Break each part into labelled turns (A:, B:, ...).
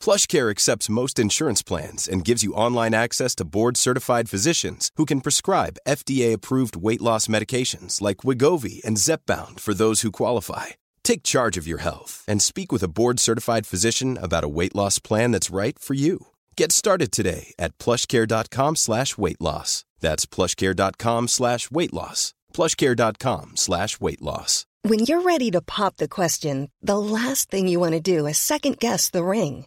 A: PlushCare accepts most insurance plans and gives you online access to board-certified physicians who can prescribe FDA-approved weight loss medications like Wigovi and Zepbound for those who qualify. Take charge of your health and speak with a board-certified physician about a weight loss plan that's right for you. Get started today at plushcare.com slash weight loss. That's plushcare.com slash weight loss. plushcare.com slash weight loss.
B: When you're ready to pop the question, the last thing you want to do is second guess the ring.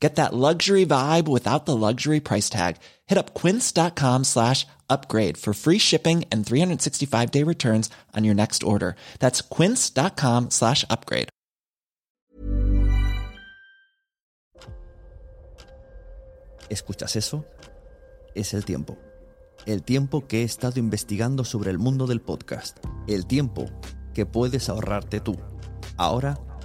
C: Get that luxury vibe without the luxury price tag. Hit up quince.com slash upgrade for free shipping and 365 day returns on your next order. That's quince.com slash upgrade.
D: ¿Escuchas eso? Es el tiempo. El tiempo que he estado investigando sobre el mundo del podcast. El tiempo que puedes ahorrarte tú. Ahora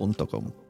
D: podcaster.com.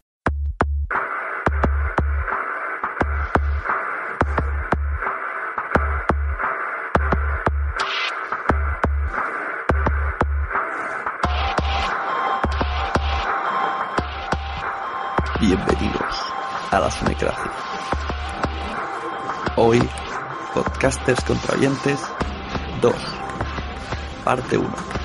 E: A la Sunecracia. Hoy, Podcasters contra Oyentes 2, parte 1.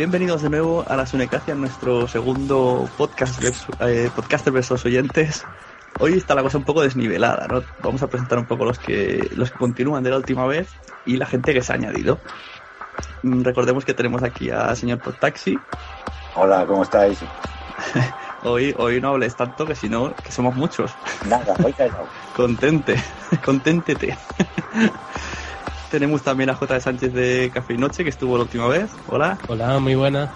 E: Bienvenidos de nuevo a la Sunecracia, nuestro segundo podcast, versus, eh, podcaster versus oyentes. Hoy está la cosa un poco desnivelada, ¿no? Vamos a presentar un poco los que, los que continúan de la última vez y la gente que se ha añadido. Mm, Recordemos que tenemos aquí a señor Podtaxi.
F: Hola, ¿cómo estáis?
E: Hoy, hoy no hables tanto que si no, que somos muchos.
F: Nada, voy callado.
E: Contente, conténtete. Tenemos también a J. de Sánchez de Café y Noche, que estuvo la última vez. Hola.
G: Hola, muy buena.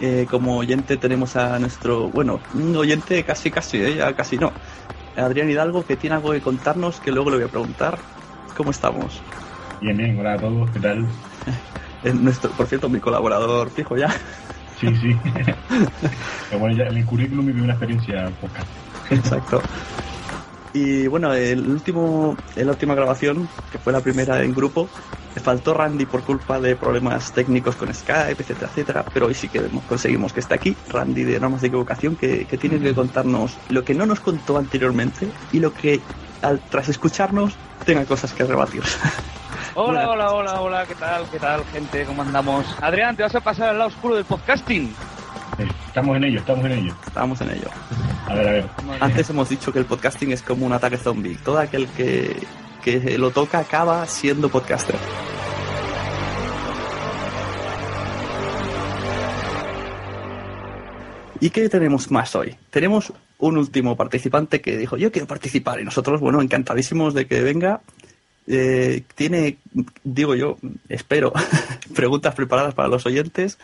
E: Eh, como oyente tenemos a nuestro, bueno, un oyente casi casi, ¿eh? ya casi no. Adrián Hidalgo, que tiene algo que contarnos, que luego le voy a preguntar. ¿Cómo estamos?
H: Bien, bien, hola a todos, ¿qué tal?
E: Es nuestro, por cierto, mi colaborador fijo ya.
H: Sí, sí. Bueno, ya en el currículum viví una experiencia poca.
E: Exacto. Y bueno, el último, en la última grabación, que fue la primera en grupo, me faltó Randy por culpa de problemas técnicos con Skype, etcétera, etcétera. Pero hoy sí que conseguimos que esté aquí, Randy de Normas de Equivocación, que, que tiene que contarnos lo que no nos contó anteriormente y lo que, al, tras escucharnos, tenga cosas que rebatir.
I: Hola, hola, hola, hola, ¿qué tal? ¿Qué tal, gente? ¿Cómo andamos? Adrián, ¿te vas a pasar al lado oscuro del podcasting?
H: Estamos en ello, estamos en ello.
E: Estamos en ello.
H: A ver, a ver.
E: Antes hemos dicho que el podcasting es como un ataque zombie. Todo aquel que, que lo toca acaba siendo podcaster. ¿Y qué tenemos más hoy? Tenemos un último participante que dijo, yo quiero participar. Y nosotros, bueno, encantadísimos de que venga. Eh, tiene, digo yo, espero, preguntas preparadas para los oyentes.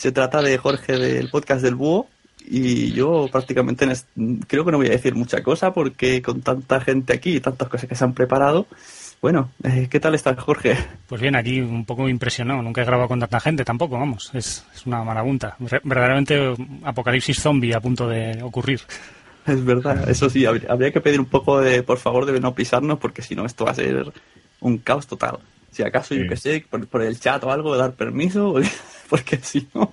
E: Se trata de Jorge del podcast del Búho. Y yo prácticamente creo que no voy a decir mucha cosa porque con tanta gente aquí y tantas cosas que se han preparado. Bueno, eh, ¿qué tal estás, Jorge?
G: Pues bien, aquí un poco impresionado. Nunca he grabado con tanta gente tampoco, vamos. Es, es una marabunta. Verdaderamente apocalipsis zombie a punto de ocurrir.
E: Es verdad, eso sí, habría, que pedir un poco de, por favor, de no pisarnos, porque si no, esto va a ser un caos total. Si acaso, yo que sé, por, por el chat o algo, dar permiso, porque si no.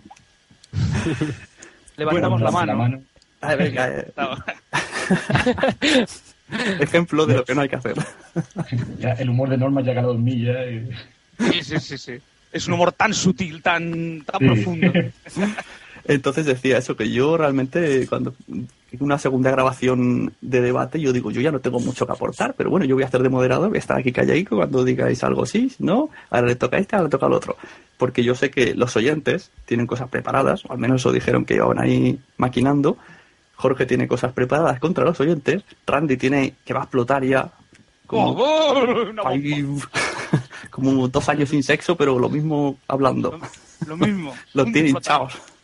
I: Levantamos la,
H: Damos
I: mano.
E: Ah, venga, eh, ejemplo de lo que no hay que hacer.
H: Ya el humor de Norma ya ha ganado en mí ya. y-
I: Sí, sí, sí, sí. Es un humor tan sutil, tan, tan
H: Sí.
I: profundo.
E: Entonces decía eso, que yo realmente, cuando una segunda grabación de debate, yo digo, yo ya no tengo mucho que aportar, pero bueno, yo voy a hacer de moderador, voy a estar aquí calladico cuando digáis algo sí, no, ahora le toca a este, ahora le toca al otro. Porque yo sé que los oyentes tienen cosas preparadas, o al menos eso dijeron que iban ahí maquinando. Jorge tiene cosas preparadas contra los oyentes, Randy tiene que va a explotar ya. Como,
I: ¡Oh, oh!
E: Ahí, como dos años sin sexo, pero lo mismo hablando.
I: Lo mismo.
E: Los
I: Un
E: tiene
I: flotado.
E: hinchados.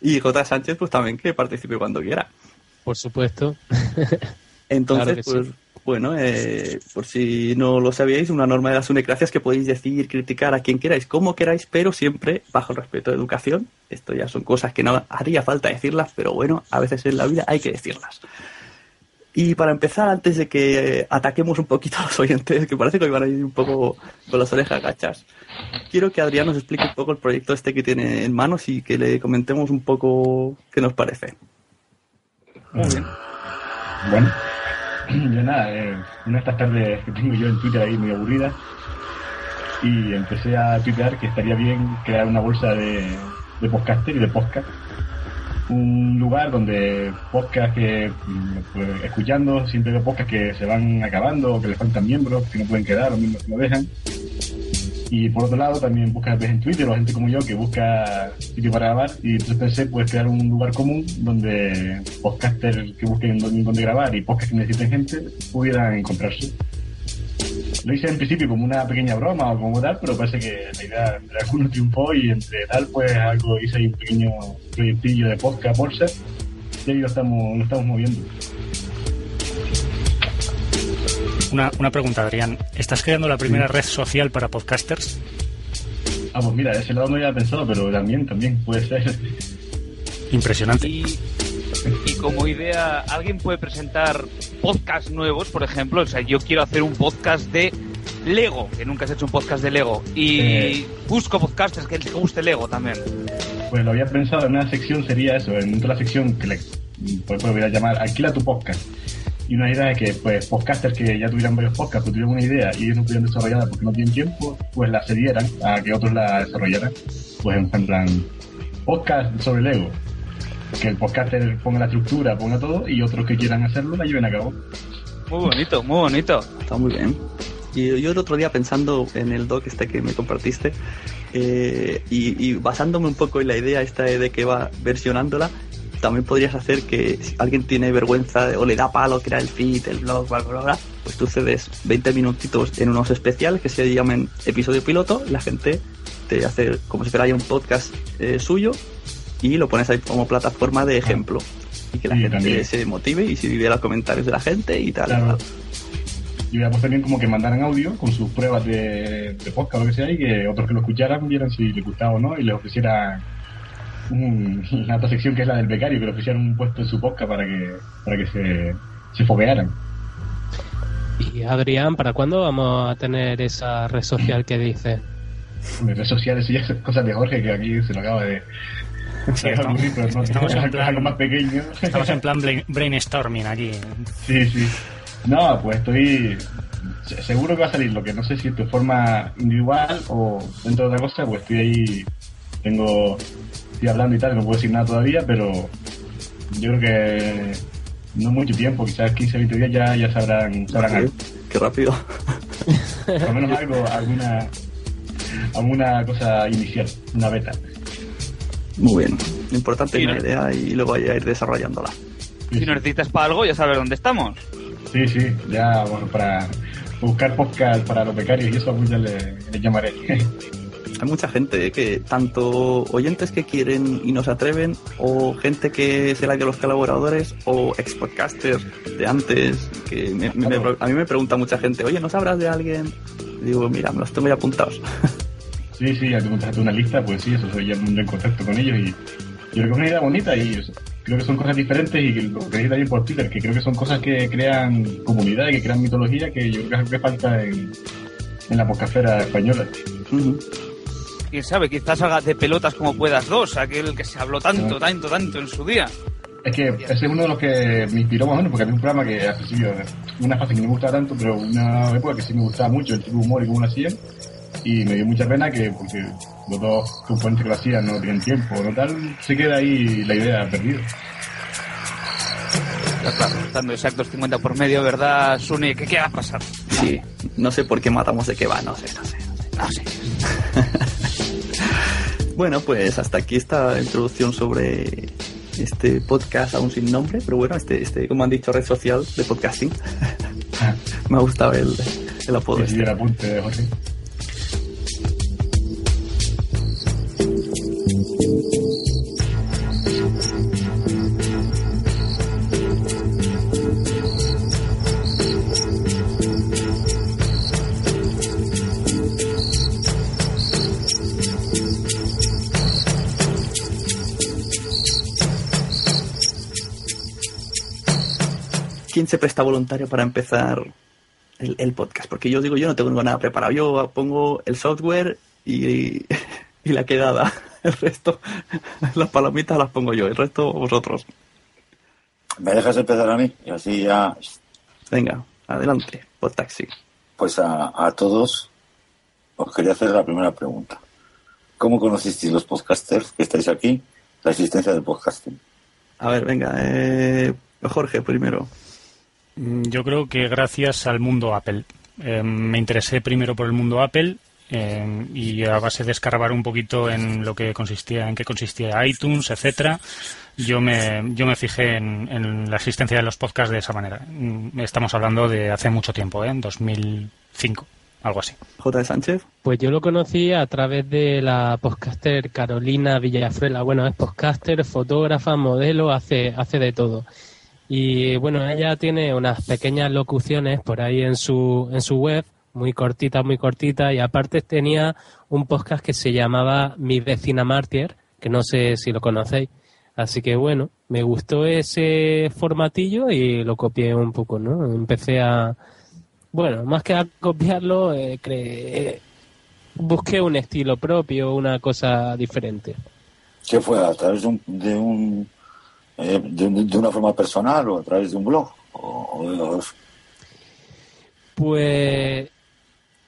E: Y J. Sánchez, pues también que participe cuando quiera.
G: Por supuesto.
E: Entonces,
G: Claro
E: pues,
G: sí.
E: bueno, eh, por si no lo sabíais, una norma de las unecracias que podéis decir, criticar a quien queráis, como queráis, pero siempre bajo el respeto de educación. Esto ya son cosas que no haría falta decirlas, pero bueno, a veces en la vida hay que decirlas. Y para empezar, antes de que ataquemos un poquito a los oyentes, que parece que hoy van a ir un poco con las orejas gachas, quiero que Adrián nos explique un poco el proyecto este que tiene en manos y que le comentemos un poco qué nos parece.
I: Muy bien.
H: Bueno, yo nada, eh, una de estas tardes que tengo yo en Twitter ahí muy aburrida y empecé a tuitear que estaría bien crear una bolsa de, de podcaster y de podcast. Un lugar donde podcast que, mm, pues, escuchando, siempre veo podcast que se van acabando que les faltan miembros, que no pueden quedar, o miembros que no dejan. Y por otro lado, también busca ves en Twitter o gente como yo que busca sitio para grabar. Y entonces pensé, pues, crear un lugar común donde podcasters que busquen dónde, grabar y podcasts que necesiten gente pudieran encontrarse. Lo hice en principio como una pequeña broma o como tal, pero parece que la idea entre algunos triunfó y entre tal, pues algo hice ahí un pequeño proyectillo de podcast bolsa y ahí lo estamos, lo estamos moviendo.
G: Una, una pregunta, Adrián. ¿Estás creando la primera red social para podcasters?
H: Ah, pues mira, ese lado no había pensado, pero también, también puede ser.
G: Impresionante.
I: Y, y como idea, ¿alguien puede presentar podcasts nuevos, por ejemplo? O sea, yo quiero hacer un podcast de Lego, que nunca has hecho un podcast de Lego. Y
H: Eh.
I: busco podcasters que les guste Lego también.
H: Pues lo había pensado en una sección, sería eso, en otra sección que le pues, voy a llamar Alquila tu podcast. Y una idea es que, pues, podcasters que ya tuvieran varios podcasts, pero tuvieran una idea y ellos no pudieran desarrollarla porque no tienen tiempo, pues la cedieran a que otros la desarrollaran. Pues en plan, podcast sobre Lego. que el podcaster ponga la estructura, ponga todo, y otros que quieran hacerlo la lleven a cabo.
I: Muy bonito, muy bonito.
E: Está muy bien. Y yo el otro día pensando en el doc este que me compartiste, eh, y, y basándome un poco en la idea esta de que va versionándola, también podrías hacer que si alguien tiene vergüenza o le da palo crear el feed, el blog, bla, bla, bla, pues tú cedes 20 minutitos en unos especiales que se llamen episodio piloto, la gente te hace como si fuera ya un podcast eh, suyo y lo pones ahí como plataforma de ejemplo. Y que la gente
H: también.
E: se motive y si vive los comentarios de la gente y tal.
H: Claro. Y puesto también como que mandaran audio con sus pruebas de, de podcast o lo que sea y que otros que lo escucharan vieran si les gustaba o no y les ofrecieran una otra sección que es la del becario, que le ofrecieran un puesto en su podcast para que, para que se, se foguearan.
J: Y Adrián, ¿para cuándo vamos a tener esa red social que dice?
H: Redes sociales y ya son cosas de Jorge que aquí se lo acaba de...
G: Sí, estamos-
H: ocurrir, pero no,
G: estamos en
H: es
G: plan-
H: algo más pequeño.
G: Estamos en plan brain- brainstorming aquí.
H: Sí, sí. No, pues estoy se- seguro que va a salir, lo que no sé si de forma individual o dentro de otra cosa, pues estoy ahí, tengo, estoy hablando y tal, no puedo decir nada todavía, pero yo creo que no mucho tiempo, quizás 15 20 días ya, ya sabrán, sabrán algo.
E: Qué rápido.
H: Por menos algo, alguna, alguna cosa inicial, una beta.
E: Muy bien. Lo importante
I: Sí,
E: es
I: ¿no?
E: una idea y luego ya ir desarrollándola.
I: Si nos necesitas para algo, ya sabes dónde estamos.
H: Sí, sí, ya, bueno, para buscar podcast para los becarios y eso, pues ya le, le llamaré.
E: Hay mucha gente que, tanto oyentes que quieren y no se atreven, o gente que se la de los colaboradores, o ex podcasters de antes, que me- me- me- a mí me pregunta mucha gente, oye, ¿no sabrás de alguien? Y digo, mira, me los tengo ya apuntados.
H: Sí, sí, ya te montaste una lista, pues sí, eso soy ya en contacto con ellos y yo creo que es una idea bonita y o sea, creo que son cosas diferentes y que lo que dije también por Twitter, que creo que son cosas que crean comunidad y que crean mitología que yo creo que falta en, en la podcastera española.
I: Quién sabe, quizás hagas de pelotas como puedas dos, aquel que se habló tanto, tanto, tanto en su día.
H: Es que ese es uno de los que me inspiró más o menos, porque había un programa que al principio, una fase que no me gustaba tanto, pero una época que sí me gustaba mucho, el tipo de humor y cómo lo hacían, y me dio mucha pena que, porque los dos componentes que lo hacían no tenían tiempo, no tal, se queda ahí la idea perdida.
I: Ya, claro, estando exactos 50 por medio, ¿verdad, Suni? ¿Qué, qué va a pasar?
E: Sí, no sé por qué matamos de qué va, no sé, no sé.
I: No sé.
E: Bueno, pues hasta aquí esta introducción sobre este podcast aún sin nombre, pero bueno, este, este como han dicho, red social de podcasting. Me ha gustado el, el apodo. Este.
H: el apunte de Jorge.
E: ¿Quién se presta voluntario para empezar el, el podcast? Porque yo digo, yo no tengo nada preparado. Yo pongo el software y, y la quedada. El resto, las palomitas las pongo yo, el resto vosotros.
F: ¿Me dejas empezar a mí? Y así ya,
E: Venga, adelante, podtaxi.
F: pues a, a todos os quería hacer la primera pregunta. ¿Cómo conocisteis los podcasters que estáis aquí? La existencia del podcasting.
E: A ver, venga, eh, Jorge primero.
G: Mm, Yo creo que gracias al mundo Apple. Eh, me interesé primero por el mundo Apple eh, y a base de escarbar un poquito en lo que consistía, en qué consistía iTunes, etcétera, yo me, yo me fijé en, en la existencia de los podcasts de esa manera. Mm, Estamos hablando de hace mucho tiempo, ¿eh? en 2005, algo así.
E: J. de Sánchez.
J: Pues yo lo conocí a través de la podcaster Carolina Villafruela. Bueno, es podcaster, fotógrafa, modelo, hace, hace de todo. Y bueno, ella tiene unas pequeñas locuciones por ahí en su, en su web, muy cortita, muy cortita, y aparte tenía un podcast que se llamaba Mi vecina Martier, que no sé si lo conocéis. Así que bueno, me gustó ese formatillo y lo copié un poco, ¿no? Empecé a, bueno, más que a copiarlo, eh, cre- busqué un estilo propio, una cosa diferente.
F: ¿Qué fue? ¿A través de un, de, un, eh, de, un- de una forma personal o a través de un blog? O- o-
J: Pues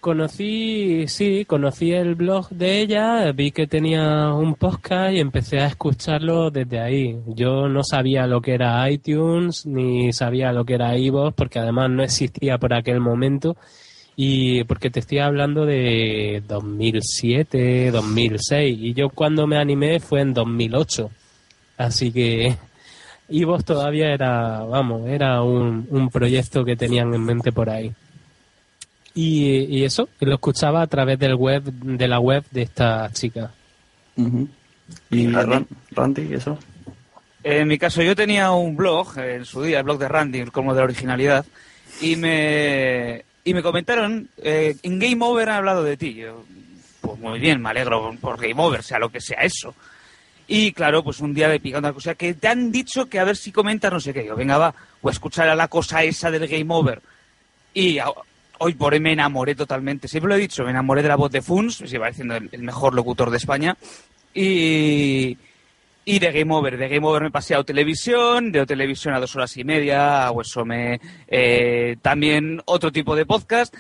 J: Conocí, sí, conocí el blog de ella, vi que tenía un podcast y empecé a escucharlo desde ahí. Yo no sabía lo que era iTunes ni sabía lo que era iVoox porque además no existía por aquel momento y porque te estoy hablando de 2007, 2006 y yo cuando me animé fue en 2008. Así que iVoox todavía era, vamos, era un, un proyecto que tenían en mente por ahí. Y, y eso, lo escuchaba a través del web, de la web de esta chica.
E: Ujú. ¿Y Ran- Randy, eso?
I: En mi caso, yo tenía un blog, en su día, el blog de Randy, como de la originalidad, y me, y me comentaron, eh, en Game Over han hablado de ti. Yo, pues muy bien, me alegro por Game Over, sea lo que sea eso. Y claro, pues un día de picando la cosa, que te han dicho que a ver si comentas no sé qué. Yo, venga, va, voy a escuchar a la cosa esa del Game Over. Y hoy por hoy me enamoré totalmente. Siempre lo he dicho, me enamoré de la voz de Funs, me sigue pareciendo el, el mejor locutor de España. Y, y de Game Over. De Game Over me pasé a O Televisión, de O Televisión a dos horas y media, a Huesome, eh, también otro tipo de podcast.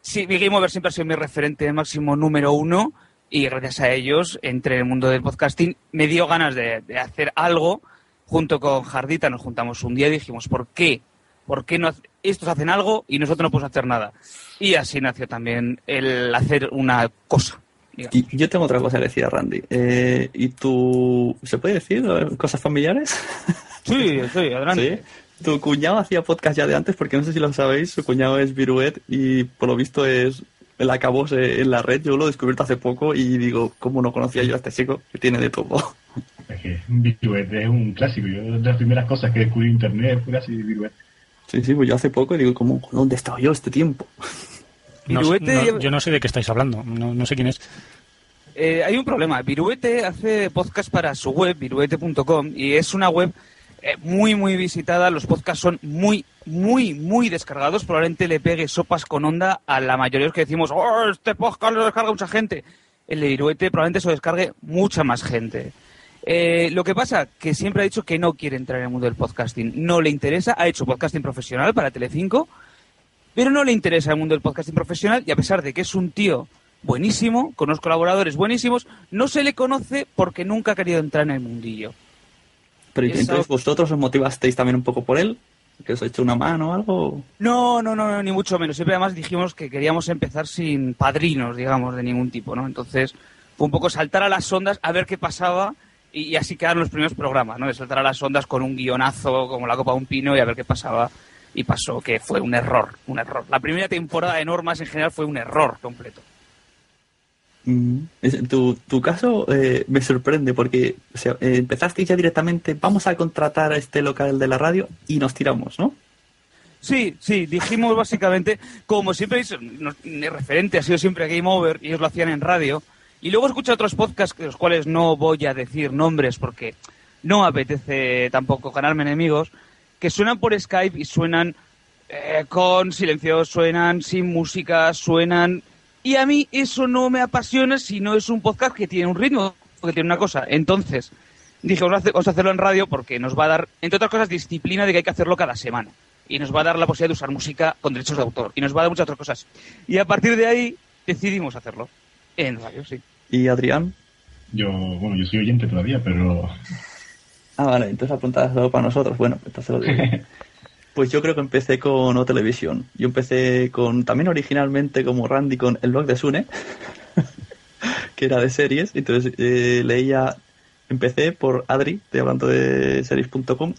I: Sí, mi Game Over siempre ha sido mi referente máximo número uno y gracias a ellos entré en el mundo del podcasting. Me dio ganas de, de hacer algo. Junto con Jardita nos juntamos un día y dijimos, ¿por qué? ¿Por qué no estos hacen algo y nosotros no podemos hacer nada? Y así nació también el hacer una cosa. digamos.
E: Y yo tengo otra cosa que decir a Randy. Eh, ¿Y tú, se puede decir cosas familiares?
I: Sí, sí, adelante.
E: ¿Sí? Tu cuñado hacía podcast ya de antes, porque no sé si lo sabéis, su cuñado es Viruet y por lo visto es el acabose en la red. Yo lo he descubierto hace poco y digo, ¿cómo no conocía yo a este chico que tiene de todo?
H: Es que Viruet es un clásico. Yo, de las primeras cosas que descubrí en internet fue así Viruet.
E: Sí, sí, pues yo hace poco y digo, ¿cómo, ¿dónde he estado yo este tiempo?
G: No-
I: Viruete
G: no- yo no sé de qué estáis hablando, no, no sé quién es.
I: Eh, hay un problema. Viruete hace podcast para su web, viruete.com, y es una web eh, muy, muy visitada. Los podcasts son muy, muy, muy descargados. Probablemente le pegue sopas con onda a la mayoría de los que decimos, oh, este podcast lo descarga mucha gente. El de Viruete probablemente se lo descargue mucha más gente. Eh, lo que pasa, que siempre ha dicho que no quiere entrar en el mundo del podcasting. No le interesa. Ha hecho podcasting profesional para Telecinco, pero no le interesa el mundo del podcasting profesional y a pesar de que es un tío buenísimo, con unos colaboradores buenísimos, no se le conoce porque nunca ha querido entrar en el mundillo.
E: Pero
I: Eso-
E: entonces vosotros os motivasteis también un poco por él, que os ha hecho una mano o algo.
I: No, no, no, no, ni mucho menos. Siempre además dijimos que queríamos empezar sin padrinos, digamos, de ningún tipo, ¿no? Entonces fue un poco saltar a las ondas a ver qué pasaba y, y así quedaron los primeros programas, ¿no? De saltar a las ondas con un guionazo como la copa de un pino y a ver qué pasaba. Y pasó que fue un error, un error. La primera temporada de Normas en general fue un error completo.
E: Mm, es- Tu, tu caso eh, me sorprende porque o sea, eh, empezasteis ya directamente, vamos a contratar a este local de la radio y nos tiramos, ¿no?
I: Sí, sí, dijimos básicamente, como siempre dicho, no- mi referente ha sido siempre Game Over y ellos lo hacían en radio. Y luego escucho otros podcasts, de los cuales no voy a decir nombres porque no apetece tampoco ganarme enemigos, que suenan por Skype y suenan eh, con silencio, suenan sin música, suenan... Y a mí eso no me apasiona si no es un podcast que tiene un ritmo, que tiene una cosa. Entonces, dije, vamos a, hacer- vamos a hacerlo en radio porque nos va a dar, entre otras cosas, disciplina de que hay que hacerlo cada semana. Y nos va a dar la posibilidad de usar música con derechos de autor. Y nos va a dar muchas otras cosas. Y a partir de ahí decidimos hacerlo. En radio, sí.
E: ¿Y Adrián?
H: Yo, bueno, yo soy oyente todavía, pero
E: Ah, vale, entonces es solo para nosotros. Bueno, entonces lo digo. Pues yo creo que empecé con O Televisión. Yo empecé con, también originalmente como Randy, con el blog de Sune, que era de series. Entonces eh, leía, empecé por Adri, estoy hablando de series.com,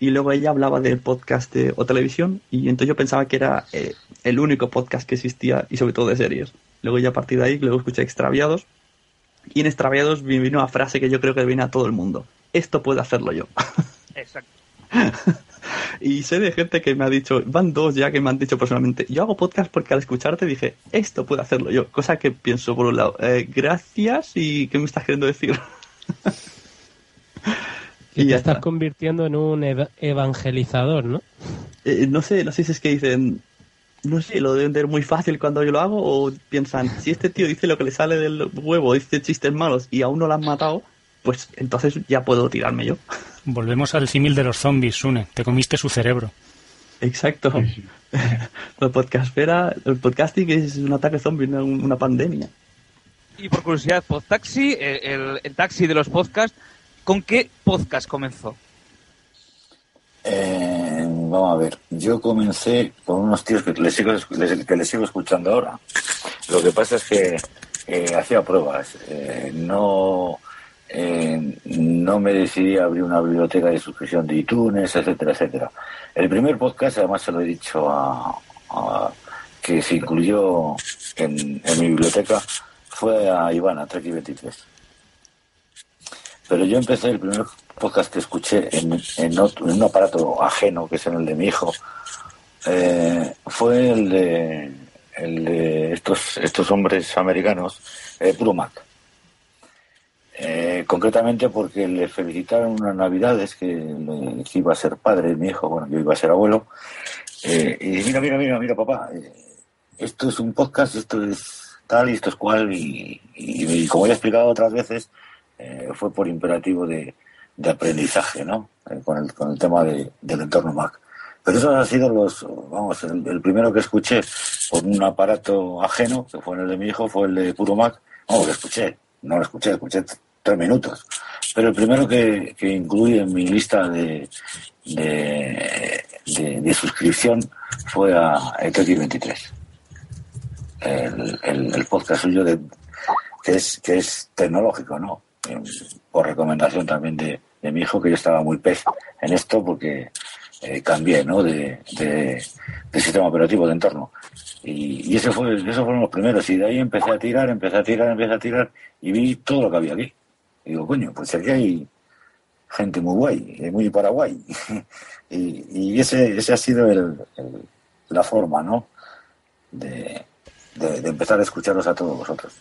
E: y luego ella hablaba del podcast de O Televisión, y entonces yo pensaba que era eh, el único podcast que existía, y sobre todo de series. Luego ya a partir de ahí, luego escuché Extraviados, y en Extraviados me vino una frase que yo creo que viene a todo el mundo. Esto puedo hacerlo yo.
I: Exacto.
E: Y sé de gente que me ha dicho, van dos ya que me han dicho personalmente, yo hago podcast porque al escucharte dije, esto puedo hacerlo yo. Cosa que pienso por un lado, eh, gracias y ¿qué me estás queriendo decir? Y
J: te
E: ya
J: estás
E: está.
J: convirtiendo en un eva- evangelizador, ¿no?
E: Eh, no sé, no sé si es que dicen, no sé, lo deben ver muy fácil cuando yo lo hago o piensan, si este tío dice lo que le sale del huevo, dice chistes malos y aún no lo han matado, pues entonces ya puedo tirarme yo.
G: Volvemos al símil de los zombies, Sune. Te comiste su cerebro.
E: Exacto. La podcastfera, el podcasting es un ataque zombie, una, una pandemia.
I: Y por curiosidad, Podtaxi, el, el, el taxi de los podcasts, ¿con qué podcast comenzó?
F: Eh, vamos a ver, yo comencé con unos tíos que les sigo, les- que les sigo escuchando ahora. Lo que pasa es que eh, hacía pruebas. eh, no, eh, no me decidí a abrir una biblioteca de suscripción de iTunes, etcétera, etcétera. El primer podcast, además se lo he dicho a, que se incluyó en, mi biblioteca, fue a Ivana, Treki 23. Pero yo empecé el primer podcast que escuché en, en, otro- en un aparato ajeno, que es en el de mi hijo, eh, fue el de, el de estos, estos hombres americanos, eh, Puro Mac. Eh, concretamente porque le felicitaron unas navidades que, le- que iba a ser padre mi hijo, bueno, yo iba a ser abuelo, eh, y dije, mira, mira, mira, mira, papá, eh, esto es un podcast, esto es tal y esto es cual, y, y- y como ya he explicado otras veces, eh, fue por imperativo de, de aprendizaje, ¿no? Con, el, con el tema de- del entorno Mac. Pero esos han sido los, vamos, el, el primero que escuché por un aparato ajeno, que fue en el de mi hijo, fue el de Puro Mac. Vamos, lo escuché, no lo escuché, escuché tres minutos. Pero el primero que, que incluí en mi lista de, de, suscripción fue a ETX23. El, el, el podcast suyo de, que es, que es tecnológico, ¿no? Por recomendación también de, de mi hijo, que yo estaba muy pez en esto porque eh, cambié, ¿no? De, de, de sistema operativo de entorno. Y, y ese fue, esos fueron los primeros. Y de ahí empecé a tirar, empecé a tirar, empecé a tirar y vi todo lo que había aquí. Y digo, coño, pues aquí hay gente muy guay, eh, muy Paraguay. y y ese, ese ha sido el, la forma, ¿no? De, de, empezar a escucharos a todos vosotros.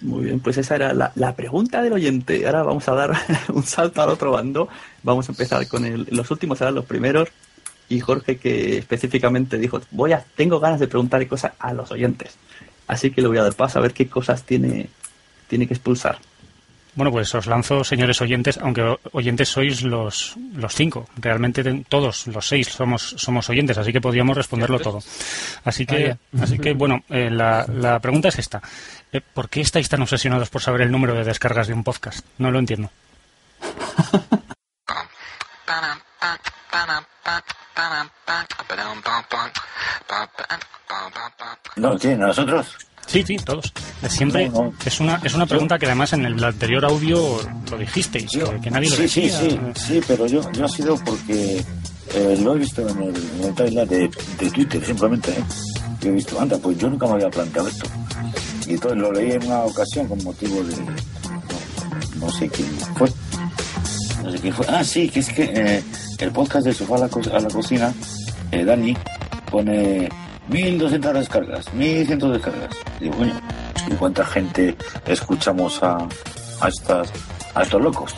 E: Muy bien, pues esa era la, la pregunta del oyente. Ahora vamos a dar un salto al otro bando. Vamos a empezar con el, los últimos, serán los primeros. Y Jorge que específicamente dijo, voy tengo ganas de preguntarle cosas a los oyentes. Así que le voy a dar paso a ver qué cosas tiene, tiene que expulsar.
G: Bueno, pues os lanzo, señores oyentes, aunque oyentes sois los, los cinco. Realmente todos los seis somos, somos oyentes, así que podríamos responderlo todo. Así que,
J: Ah,
G: así que bueno, eh, la, la pregunta es esta. Eh, ¿Por qué estáis tan obsesionados por saber el número de descargas de un podcast? No lo entiendo.
F: ¿No? ¿Quién? ¿Nosotros?
G: Sí, sí, todos. Siempre
F: No, no.
G: es una es una pregunta que además en el anterior audio lo dijisteis, que, que nadie lo
F: sí, sí,
G: decía.
F: sí, sí, pero yo, yo ha sido porque eh, lo he visto en el, en el de, de Twitter, simplemente. ¿eh? Yo he visto, anda, pues yo nunca me había planteado esto. Y entonces lo leí en una ocasión con motivo de. No, no sé quién fue. No sé quién fue. Ah, sí, que es que eh, el podcast de Sofá a la, Co- a la Cocina, eh, Dani, pone 1200 descargas, 1100 descargas. Y digo, coño, ¿y cuánta gente escuchamos a, a, estas, a estos locos?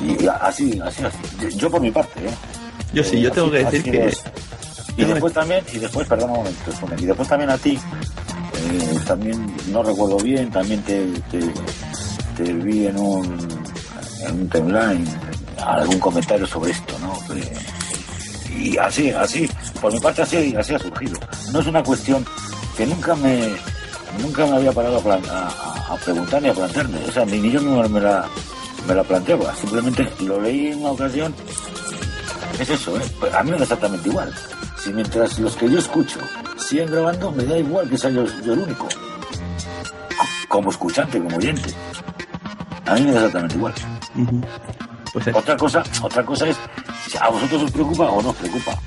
F: Y así, así, así. Yo, por mi parte, ¿eh?
E: Yo sí, yo tengo que decir que...
F: es. Y después también, y después, perdón un momento, y después también a ti, eh, también, no recuerdo bien, también te, te, te vi en un, en un timeline algún comentario sobre esto, ¿no? Que- y así, así, por mi parte así, así ha surgido. No es una cuestión que nunca me, nunca me había parado a, a- preguntar ni a plantearme, o sea, ni, ni yo mismo me la, me la planteaba, simplemente lo leí en una ocasión es eso, ¿eh? Pues a mí me da exactamente igual. Si mientras los que yo escucho siguen grabando, me da igual que sea yo, yo el único. Como escuchante, como oyente. A mí me da exactamente igual.
E: Pues
F: otra cosa, otra cosa es a vosotros os preocupa o no os preocupa.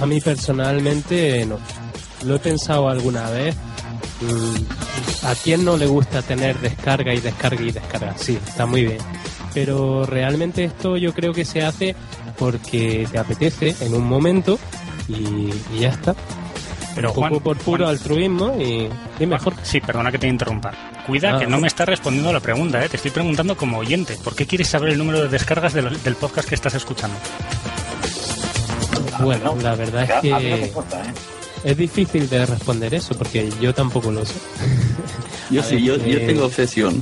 J: A mí personalmente no. Lo he pensado alguna vez. Mm, ¿A quién no le gusta tener descarga y descarga y descarga? Sí, está muy bien. Pero realmente esto yo creo que se hace porque te apetece en un momento y, y ya está.
G: Pero
J: un poco
G: Juan-
J: por puro
G: Juan-
J: altruismo y, y mejor.
G: Sí, perdona que te interrumpa. Cuida
J: Ah,
G: que no me estás respondiendo a la pregunta, ¿eh? te estoy preguntando como oyente. ¿Por qué quieres saber el número de descargas de los- del podcast que estás escuchando?
J: Bueno, la verdad es que
F: importa, ¿eh?
J: es difícil de responder eso porque yo tampoco lo sé.
E: Yo sí,
J: ver,
E: yo, yo tengo obsesión.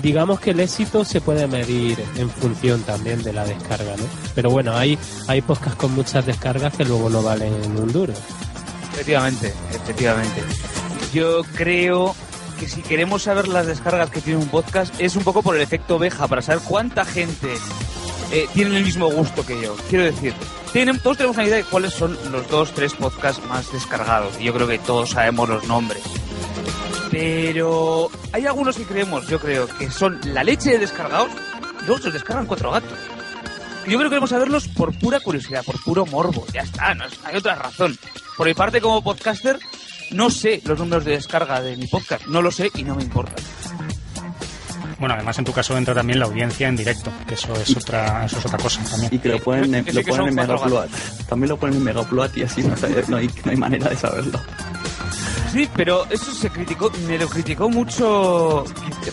J: digamos que el éxito se puede medir en función también de la descarga, ¿no? Pero bueno, hay, hay podcasts con muchas descargas que luego no valen un duro.
I: Efectivamente, efectivamente. Yo creo que si queremos saber las descargas que tiene un podcast es un poco por el efecto oveja, para saber cuánta gente eh, tiene el mismo gusto que yo. Quiero decir, tienen, todos tenemos una idea de cuáles son los dos, tres podcasts más descargados. Y yo creo que todos sabemos los nombres. Pero hay algunos que creemos, yo creo, que son la leche de descargados luego se descargan cuatro gatos. Yo creo que queremos saberlos por pura curiosidad, por puro morbo. Ya está, no hay otra razón. Por mi parte, como podcaster, no sé los números de descarga de mi podcast. No lo sé y no me importa.
G: Bueno, además en tu caso entra también la audiencia en directo, que eso es otra, eso es otra cosa también.
E: Y que lo ponen en, lo ponen en Megaupload. También lo ponen en Megaupload y así no, sé- no hay, no hay manera de saberlo.
I: Sí, pero eso se criticó, me lo criticó mucho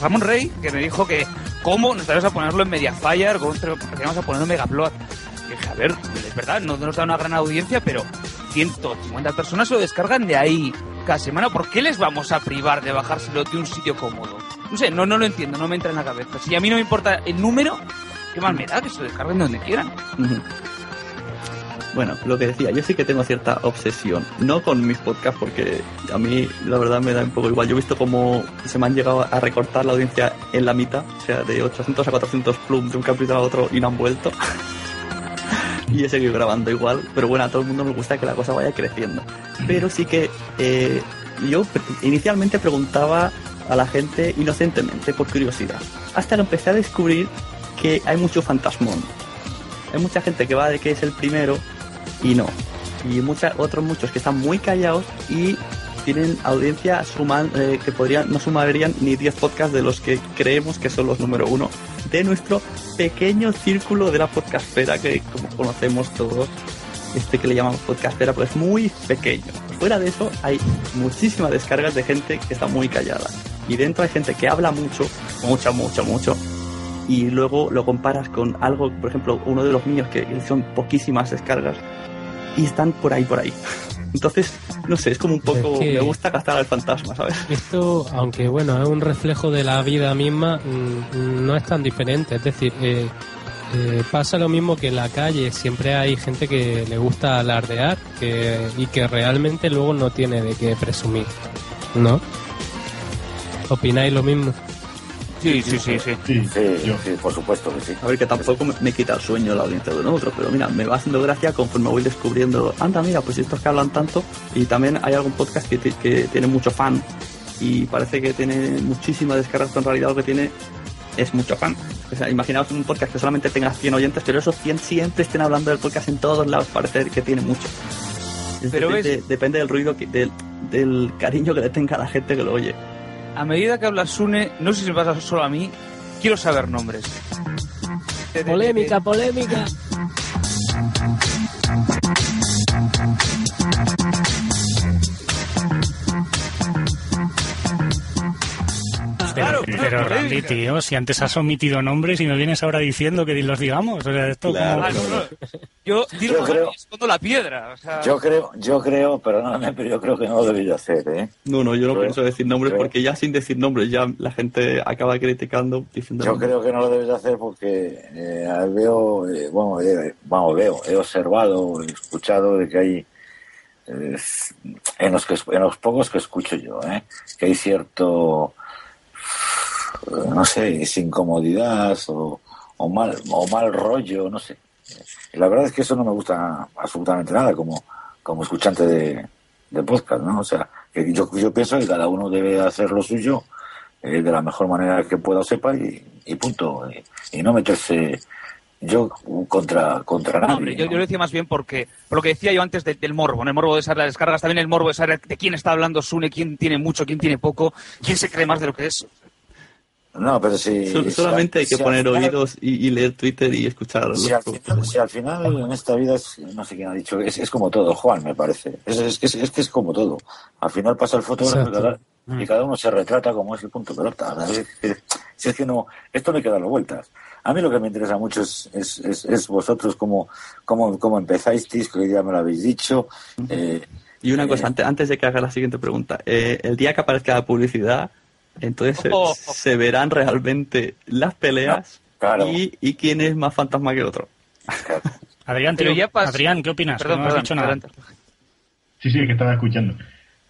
I: Ramón Rey, que me dijo que cómo nos vamos a ponerlo en Mediafire, cómo vamos a ponerlo en Megaplot. Y dije, a ver, es verdad, no nos da una gran audiencia, pero 150 personas lo descargan de ahí cada semana. ¿Por qué les vamos a privar de bajárselo de un sitio cómodo? No sé, no, no lo entiendo, no me entra en la cabeza. Si a mí no me importa el número, ¿qué más me da que se descarguen donde quieran?
E: Bueno, lo que decía, yo sí que tengo cierta obsesión, no con mis podcasts, porque a mí la verdad me da un poco igual. Yo he visto cómo se me han llegado a recortar la audiencia en la mitad, o sea, de 800 a 400 plum de un capítulo a otro y no han vuelto. y he seguido grabando igual, pero bueno, a todo el mundo nos gusta que la cosa vaya creciendo. Pero sí que eh, yo inicialmente preguntaba a la gente inocentemente, por curiosidad, hasta que empecé a descubrir que hay mucho fantasmón. Hay mucha gente que va de que es el primero y no. Y mucha, otros muchos que están muy callados y tienen audiencia suman, eh, que podrían, no sumarían ni 10 podcasts de los que creemos que son los número uno de nuestro pequeño círculo de la podcastfera que como conocemos todos, este que le llamamos podcastfera, pues es muy pequeño. Fuera de eso hay muchísimas descargas de gente que está muy callada. Y dentro hay gente que habla mucho, mucho, mucho, mucho, y luego lo comparas con algo, por ejemplo, uno de los míos que son poquísimas descargas y están por ahí, por ahí. Entonces, no sé, es como un poco,
J: Es que-
E: me gusta gastar al fantasma, ¿sabes?
J: Esto, aunque bueno, es un reflejo de la vida misma, mm, no es tan diferente. Es decir, eh, eh, pasa lo mismo que en la calle. Siempre hay gente que le gusta alardear que, y que realmente luego no tiene de qué presumir. ¿No? ¿Opináis lo mismo?
I: Sí, sí, sí, sí.
H: Sí,
F: Sí,
H: yo.
F: sí, por supuesto que sí.
E: A ver, que tampoco me, me quita el sueño la audiencia de nosotros, pero mira, me va haciendo gracia conforme voy descubriendo, anda, mira, pues estos que hablan tanto, y también hay algún podcast que, que tiene mucho fan, y parece que tiene muchísimas descargas, pero en realidad lo que tiene es mucho fan. O sea, imaginaos un podcast que solamente tenga 100 oyentes, pero esos 100 siempre estén hablando del podcast en todos lados, parece que tiene mucho.
I: Pero
E: depende,
I: ves-
E: depende del ruido, que- del, del cariño que le tenga a la gente que lo oye.
I: A medida que habla Sune, no sé si me pasa solo a mí, quiero saber nombres.
J: Polémica, polémica.
G: Pero,
I: Claro,
G: pero
I: claro,
G: Randy, tío, si antes has omitido nombres y me vienes ahora diciendo que los digamos. O sea, esto
E: Claro.
G: como-
I: Ah, no, no. Yo
F: Yo creo-
I: escondo la piedra. O sea,
F: Yo creo, yo creo, perdóname, pero yo creo que no lo debería hacer, ¿eh?
E: No, no, yo no
F: Creo-
E: pienso decir nombres
F: creo-
E: porque ya sin decir nombres ya la gente acaba criticando diciendo
F: Yo
E: nombres.
F: creo que no lo debes hacer porque eh, veo, eh, bueno, eh, vamos, veo, he observado, he escuchado de que hay eh, en los que en los pocos que escucho yo, ¿eh? que hay cierto, eh, no sé, es incomodidad o, o mal o mal rollo, no sé. La verdad es que eso no me gusta absolutamente nada como como escuchante de, de podcast, ¿no? O sea, que yo, yo pienso que cada uno debe hacer lo suyo eh, de la mejor manera que pueda o sepa y, y punto. Y, y no meterse yo contra, contra
I: no,
F: nadie.
I: hombre, yo,
F: ¿no?
I: yo lo decía más bien porque, por lo que decía yo antes de- del morbo, ¿no? el morbo de saber las descargas, también el morbo de saber de quién está hablando Sune, quién tiene mucho, quién tiene poco, quién se cree más de lo que es.
F: No, pero si...
E: Sol-
F: si
E: solamente
F: al-
E: hay que
F: si
E: poner
F: final-
E: oídos y, y leer Twitter y escuchar
F: Si al, final, si al final en esta vida es, no sé quién ha dicho, es, es como todo, Juan, me parece. Es, es, que es, es que es como todo. Al final pasa el fotógrafo y cada, y cada uno se retrata como es el punto de pelota. Si es que no, esto no hay que darle vueltas. A mí lo que me interesa mucho es, es, es, es vosotros cómo, cómo, cómo empezáis, que hoy ya me lo habéis dicho. Eh,
E: Y una
F: eh,
E: cosa, antes, antes de que haga la siguiente pregunta, eh, el día que aparezca la publicidad, Entonces se-
I: Oh.
E: se, verán realmente las peleas
F: Claro.
E: y, y quién es más fantasma que otro.
G: Adrián, tío,
I: ya
G: Adrián, ¿qué opinas?
I: Perdón,
G: no has
I: perdón,
G: dicho nada.
I: adelante.
H: Sí, sí, que estaba escuchando.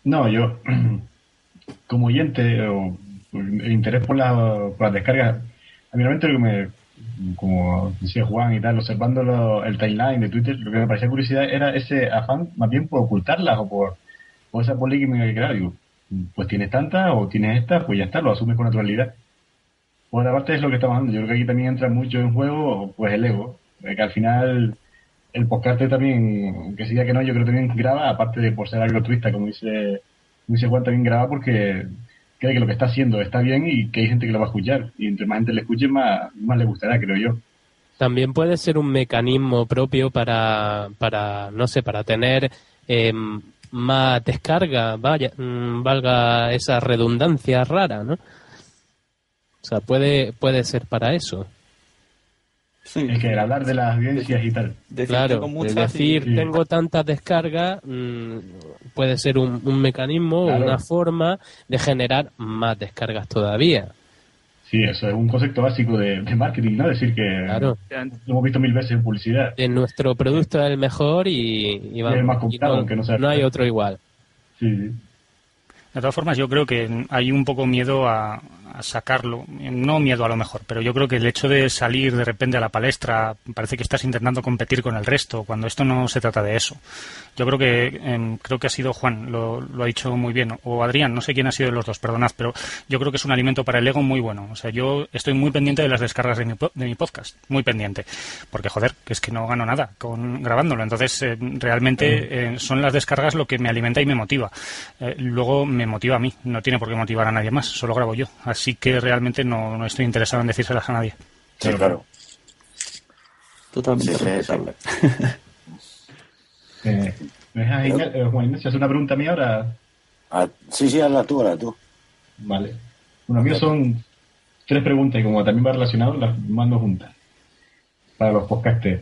H: No, yo, como oyente o por el interés por, la, por las descargas, a mí realmente lo que me, como decía Juan y tal, observando lo- el timeline de Twitter, lo que me parecía curiosidad era ese afán más bien por ocultarlas o por, por esa polémica que crear. Digo, pues tienes tantas o tienes estas, pues ya está, lo asumes con naturalidad. Por otra parte es lo que estamos hablando. Yo creo que aquí también entra mucho en juego pues el ego, que al final el podcast también, que siga que no, yo creo que también graba, aparte de por ser algo altruista, como dice, como dice Juan, también graba porque cree que lo que está haciendo está bien y que hay gente que lo va a escuchar. Y entre más gente le escuche, más, más le gustará, creo yo.
J: También puede ser un mecanismo propio para, para no sé, para tener eh, más descarga, vaya, mm, valga esa redundancia rara, ¿no? O sea, puede, puede ser para eso.
H: Es que el hablar de las audiencias y tal.
J: claro, decir,
H: y-
J: tengo tantas descargas, mm, puede ser un, un mecanismo,
H: Claro.
J: una forma de generar más descargas todavía.
H: Sí, eso es un concepto básico de, de marketing, ¿no? Decir que
J: Claro.
H: lo hemos visto mil veces en publicidad.
J: Eh, nuestro producto es el mejor y, y vamos,
H: el más
J: y
H: comprado,
J: no,
H: aunque no sea
J: no hay otro igual.
H: Sí, sí.
G: De todas formas, yo creo que hay un poco miedo a, a sacarlo. No miedo a lo mejor, pero yo creo que el hecho de salir de repente a la palestra parece que estás intentando competir con el resto, cuando esto no se trata de eso. Yo creo que em, creo que ha sido Juan, lo, lo ha dicho muy bien, o Adrián, no sé quién ha sido de los dos, perdonad, pero yo creo que es un alimento para el ego muy bueno. O sea, yo estoy muy pendiente de las descargas de mi, de mi podcast, muy pendiente, porque joder, que es que no gano nada con grabándolo. Entonces, eh, realmente eh, son las descargas lo que me alimenta y me motiva. Eh, luego me motiva a mí, no tiene por qué motivar a nadie más, solo grabo yo. Así que realmente no, no estoy interesado en decírselas a nadie.
F: Sí, claro.
E: Totalmente
F: Sí, sí,
E: respetable.
H: Eh, ¿me dejas, Igna- eh, Juan Ignacio, hacer una pregunta a mí ahora?
F: Ah, sí, sí, hazla tú, hazla tú.
H: Vale. Bueno, mío son tres preguntas y como también va relacionado, las mando juntas. Para los podcasters.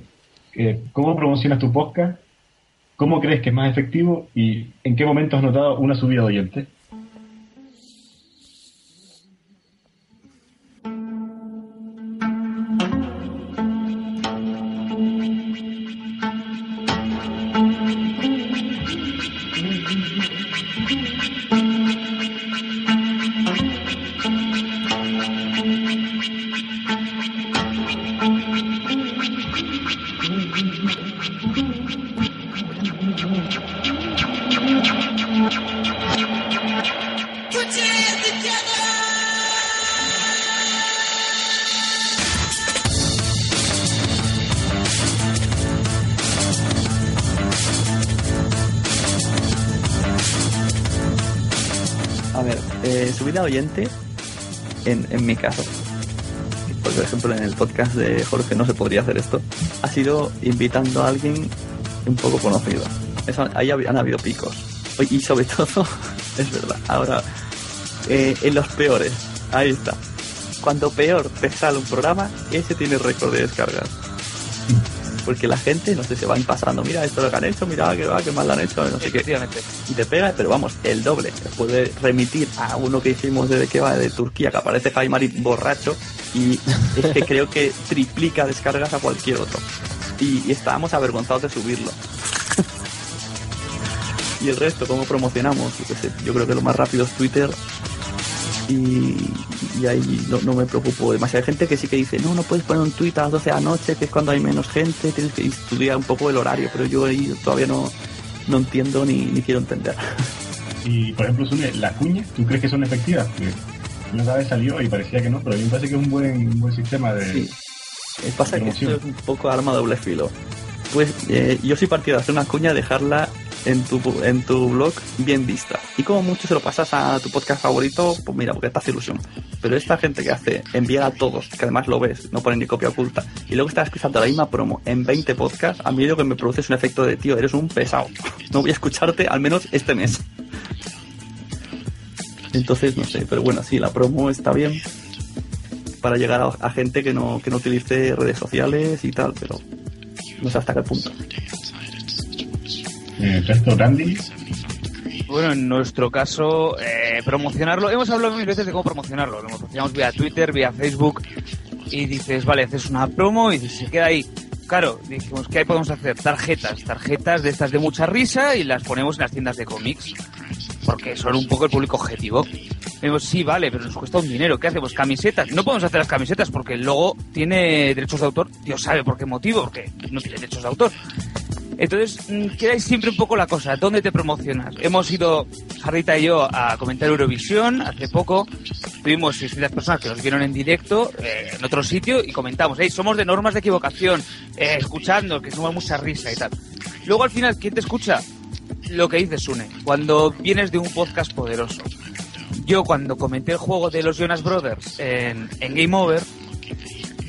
H: Eh, ¿Cómo promocionas tu podcast? ¿Cómo crees que es más efectivo? ¿Y en qué momento has notado una subida de oyentes?
E: Podcast de Jorge no se podría hacer esto, ha sido invitando a alguien un poco conocido. Eso, ahí han habido picos. Y sobre todo, es verdad, ahora, eh, en los peores, ahí está. Cuando peor te sale un programa, ese tiene récord de descargas. Porque la gente, no sé, se van pasando, mira esto lo que han hecho, mira que va, que mal lo han hecho, no sé qué. Y te pega, pero vamos, el doble. Puede remitir a uno que hicimos de que va de Turquía, que aparece Jaimari borracho, y es que creo que triplica descargas a cualquier otro. Y, estábamos avergonzados de subirlo. y el resto, ¿cómo promocionamos? Yo, creo que lo más rápido es Twitter. Y, y ahí no, no me preocupo demasiado. Hay gente que sí que dice, no, no puedes poner un tweet a las 12 de la noche, que es cuando hay menos gente, tienes que estudiar un poco el horario, pero yo ahí todavía no, no entiendo ni, ni quiero entender.
H: Y, por ejemplo, Sune, las cuñas, ¿tú crees que son efectivas? Una vez salió y parecía que no, pero a mí me parece que es un buen, un buen sistema de...
E: Sí. Pasa que esto es un poco arma doble filo. Pues eh, yo soy partidario de hacer una cuña, dejarla en tu, en tu blog bien vista. Y como mucho se lo pasas a tu podcast favorito, pues mira, porque te hace ilusión. Pero esta gente que hace enviar a todos, que además lo ves, no ponen ni copia oculta, y luego estás escuchando la misma promo en 20 podcasts, a mí lo que me produce es un efecto de, tío, eres un pesado. No voy a escucharte al menos este mes. Entonces, no sé, pero bueno, sí, la promo está bien para llegar a, a gente que no, que no utilice redes sociales y tal, pero no sé hasta qué punto.
H: Eh, resto, Randy,
I: Bueno, en nuestro caso, eh, promocionarlo. Hemos hablado mil veces de cómo promocionarlo. Lo promocionamos vía Twitter, vía Facebook. Y dices, vale, haces una promo y se queda ahí. Claro, dijimos, ¿qué podemos hacer? Tarjetas, tarjetas de estas de mucha risa y las ponemos en las tiendas de cómics. Porque son un poco el público objetivo. Dijimos, sí, vale, pero nos cuesta un dinero. ¿Qué hacemos? ¿Camisetas? No podemos hacer las camisetas porque el logo tiene derechos de autor. Dios sabe por qué motivo, porque no tiene derechos de autor. Entonces, mm, quedáis siempre un poco la cosa, ¿dónde te promocionas? Hemos ido, Jarrita y yo, a comentar Eurovisión hace poco. Tuvimos 600 personas que nos vieron en directo eh, en otro sitio y comentamos, hey, somos de normas de equivocación, eh, escuchando, que somos mucha risa y tal. Luego al final, ¿quién te escucha? Lo que dices, Sune, cuando vienes de un podcast poderoso. Yo cuando comenté el juego de los Jonas Brothers en, Game Over,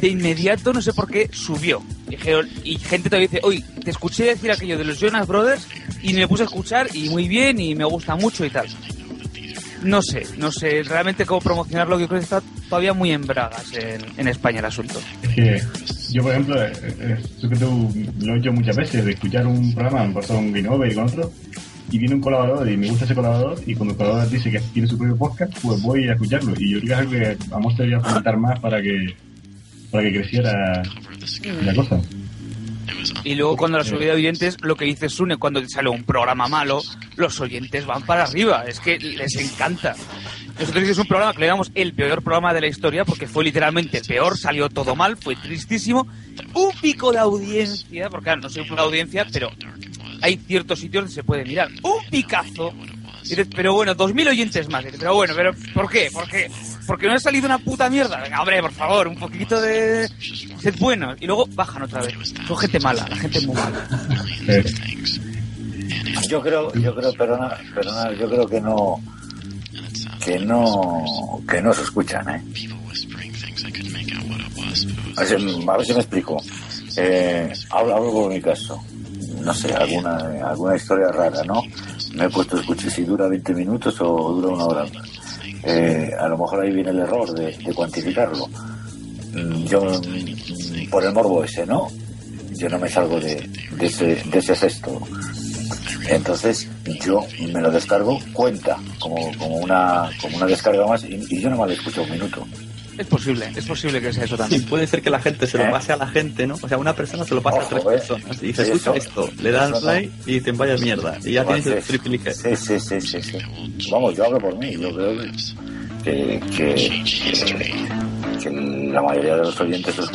I: de inmediato, no sé por qué, subió. Dijeron, y gente todavía dice, oye, te escuché decir aquello de los Jonas Brothers y me puse a escuchar y muy bien y me gusta mucho y tal. No sé, no sé realmente cómo promocionarlo, que creo que está todavía muy en bragas en, en España el asunto.
H: Es que yo, por ejemplo, eh, eh, que lo he hecho muchas veces, de escuchar un programa, me pasó con Game y con otro, y viene un colaborador y me gusta ese colaborador, y cuando el colaborador dice que tiene su propio podcast, pues voy a escucharlo. Y yo creo que que vamos a debería fomentar más para que, para que creciera la cosa.
I: Y luego cuando la subida de oyentes, lo que dice Sune, cuando te sale un programa malo, los oyentes van para arriba. Es que les encanta. Nosotros hicimos un programa que le llamamos el peor programa de la historia porque fue literalmente el peor, salió todo mal, fue tristísimo. Un pico de audiencia, porque claro, no soy una audiencia, pero hay ciertos sitios donde se puede mirar. Un picazo. Pero bueno, dos mil oyentes más. Pero bueno, pero ¿por qué? ¿Por qué? Porque no ha salido una puta mierda. Venga, hombre, por favor, un poquito de... Sed buenos. Y luego bajan otra vez. Son gente mala, la gente es muy mala.
F: Yo creo, yo creo, perdona, perdona, yo creo que no, que no, que no se escuchan, ¿eh? A ver, a ver si me explico. Eh, hablo, hablo por mi caso. No sé, alguna, alguna historia rara, ¿no? Me he puesto a escuchar si dura 20 minutos o dura una hora. Eh, a lo mejor ahí viene el error de, cuantificarlo. Mm, Yo, mm, por el morbo ese, ¿no? Yo no me salgo de, de ese, de ese sexto. Entonces yo me lo descargo, cuenta como, como, una, como una descarga más y, yo no me lo escucho un minuto.
I: Es posible, es posible que sea eso también.
E: puede ser que la gente se lo
F: ¿Eh?
E: pase a la gente, ¿no? O sea, una persona se lo pasa a tres
F: eh.
E: personas. Y dice,
F: Sí,
E: escucha esto, le dan play y dicen, vaya mierda. Y ya tienes el triple
F: Sí, sí, sí, sí, sí. Vamos, yo hablo por mí. Yo creo que, que, que, que la mayoría de los oyentes los-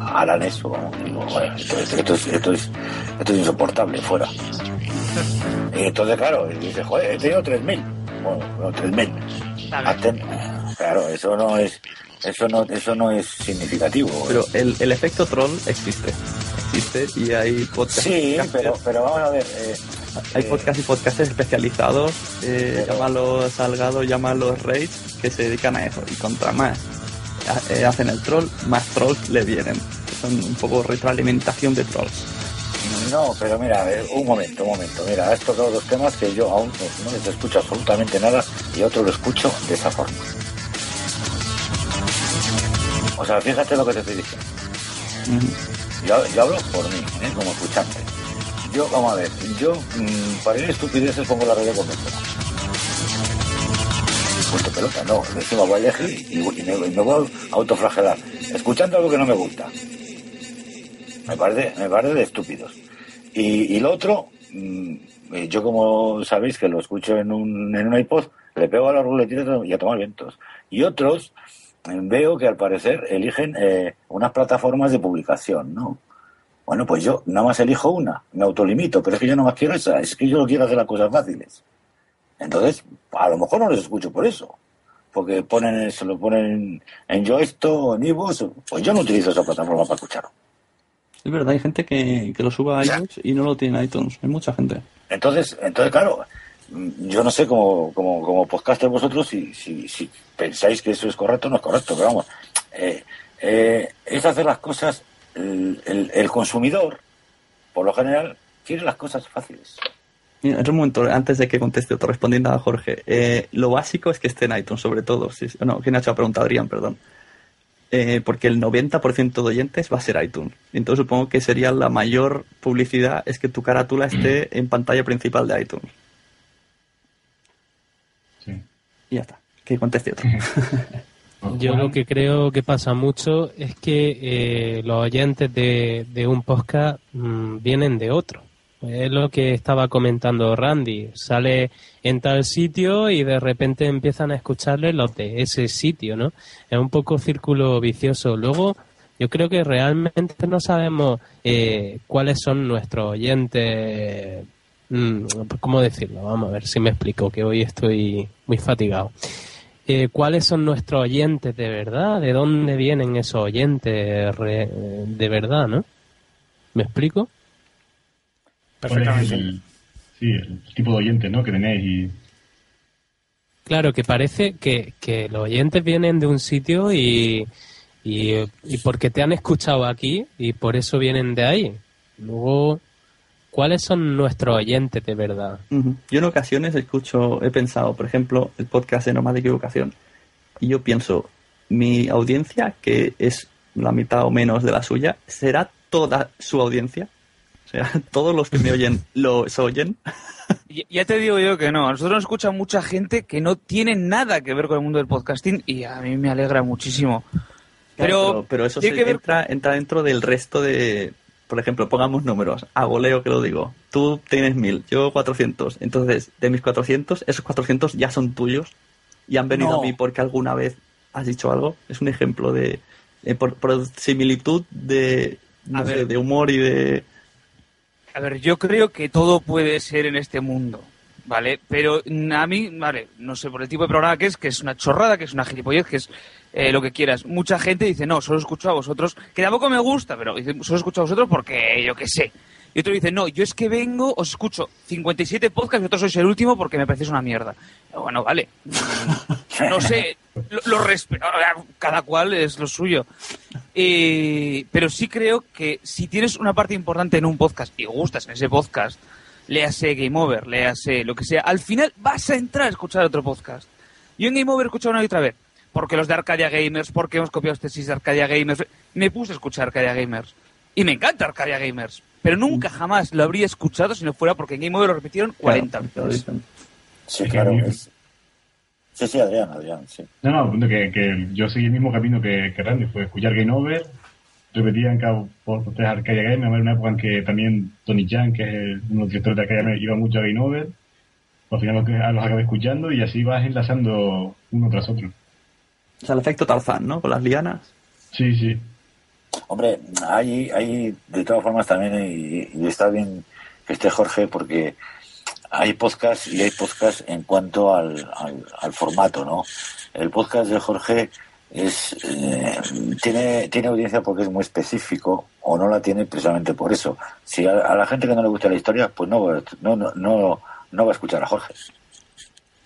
F: harán eso. bueno, esto, es, esto, es, esto es insoportable, fuera. Y entonces, claro, dice, joder, he tenido 3.000. Bueno, no, 3.000. Aten- Claro, eso no es eso no eso no es significativo.
E: Pero el, el efecto troll existe. Existe y hay podcasts.
F: Sí, pero, pero vamos a ver. eh,
E: Hay
F: eh,
E: podcasts y podcasts especializados, eh,
F: Pero-
E: llámalos Salgado, llámalos Rage, que se dedican a eso. Y contra más ha- eh, hacen el troll, más trolls le vienen. Son un poco retroalimentación de trolls.
F: No, pero mira, un momento, un momento. Mira, has tocado dos temas que yo aún no les escucho absolutamente nada y otro lo escucho de esa forma. O sea, fíjate lo que te estoy diciendo. Yo, yo hablo por mí, ¿eh? como escuchante. Yo, vamos a ver, yo mm, para ir a estupideces pongo la radio convencional. Punto pelota, no, encima voy a elegir y, y me, y me voy a autoflagelar, escuchando algo que no me gusta. Me parece, me parece de estúpidos. Y, y lo otro, mm, eh, yo como sabéis que lo escucho en un, en un iPod, le pego a la ruletita y a tomar vientos. Y otros, eh, veo que al parecer eligen eh, unas plataformas de publicación, ¿no? Bueno, pues yo nada más elijo una, me autolimito, pero es que yo no más quiero esa, es que yo no quiero hacer las cosas fáciles. Entonces, a lo mejor no les escucho por eso. Porque ponen, se lo ponen en yo esto, en iVoox, pues yo no utilizo esa plataforma para escucharlo.
E: Es verdad, hay gente que, que lo sube a iTunes y no lo tiene en iTunes. Hay mucha gente.
F: Entonces, entonces claro, yo no sé como, como, como podcaster vosotros si, si, si pensáis que eso es correcto o no es correcto, pero vamos, eh, eh, es hacer las cosas, el, el- el consumidor, por lo general, quiere las cosas fáciles.
E: Mira, en un momento, antes de que conteste otro, respondiendo a Jorge, eh, lo básico es que esté en iTunes, sobre todo. Si, no, ¿quién ha hecho la pregunta? Adrián, perdón. Eh, porque el 90% de oyentes va a ser iTunes. Entonces supongo que sería la mayor publicidad es que tu carátula esté en pantalla principal de iTunes. Y ya está. Que conteste otro.
J: Yo lo que creo que pasa mucho es que eh, los oyentes de, de un podcast mm, vienen de otro. Es lo que estaba comentando Randy. Sale en tal sitio y de repente empiezan a escucharle los de ese sitio, ¿no? Es un poco círculo vicioso. Luego, yo creo que realmente no sabemos eh, cuáles son nuestros oyentes. mm, ¿Cómo decirlo? Vamos a ver si me explico, que hoy estoy muy fatigado. Eh, ¿Cuáles son nuestros oyentes de verdad? ¿De dónde vienen esos oyentes de verdad, no? ¿Me explico?
H: Perfectamente. El, sí, el tipo de oyente, ¿no? Que tenéis y...
J: Claro, que parece que, que los oyentes vienen de un sitio y, y, y porque te han escuchado aquí y por eso vienen de ahí. Luego, ¿cuáles son nuestros oyentes de verdad?
E: Yo en ocasiones escucho, he pensado, por ejemplo, el podcast de Normas de Equivocación, y yo pienso, mi audiencia, que es la mitad o menos de la suya, ¿será toda su audiencia? Sea, todos los que me oyen los oyen.
I: Ya te digo yo que no. A nosotros nos escucha mucha gente que no tiene nada que ver con el mundo del podcasting y a mí me alegra muchísimo. Pero,
E: pero, pero eso se
I: que ver-
E: entra, entra dentro del resto de, por ejemplo, pongamos números, a goleo que lo digo, tú tienes mil, yo 400, entonces de mis 400, esos 400 ya son tuyos y han venido
I: No.
E: a mí porque alguna vez has dicho algo, es un ejemplo de, de por, por similitud de, no sé, de humor y de...
I: A ver, yo creo que todo puede ser en este mundo, ¿vale? Pero a mí, vale, no sé, por el tipo de programa que es, que es una chorrada, que es una gilipollez, que es eh, lo que quieras. Mucha gente dice, no, solo escucho a vosotros, que tampoco me gusta, pero dice, solo escucho a vosotros porque yo qué sé. Y otro dice, no, yo es que vengo, os escucho 57 podcasts y vosotros sois el último porque me parecéis una mierda. Bueno, vale. No sé, lo, lo respeto. Cada cual es lo suyo. Eh, pero sí creo que si tienes una parte importante en un podcast y gustas en ese podcast, léase Game Over, léase lo que sea, al final vas a entrar a escuchar otro podcast. Yo en Game Over he escuchado una y otra vez, porque los de Arcadia Gamers, porque hemos copiado tesis de Arcadia Gamers, me puse a escuchar Arcadia Gamers. Y me encanta Arcadia Gamers, pero nunca jamás lo habría escuchado si no fuera porque en Game Over lo repitieron 40 veces.
F: Sí, claro. es- Sí, sí, Adrián, Adrián, sí.
H: No, no, punto que, que yo seguí el mismo camino que, que Randy, fue escuchar Game Over, repetía en cada por tres Arcadia Game, había una época en que también Tony Chan, que es el- uno de los directores de Arcadia Game, iba mucho a Game Over, al final los, los acabé escuchando y así vas enlazando uno tras otro.
E: O sea, el efecto Tarzán, ¿no? Con las lianas.
H: Sí, sí.
F: Hombre, hay, hay de todas formas también, y, y está bien que esté Jorge, porque hay podcast y hay podcast en cuanto al, al, al formato, ¿no? El podcast de Jorge es eh, tiene, tiene audiencia porque es muy específico o no la tiene precisamente por eso. Si a, a la gente que no le gusta la historia, pues no, va- no, no, no, no va a escuchar a Jorge.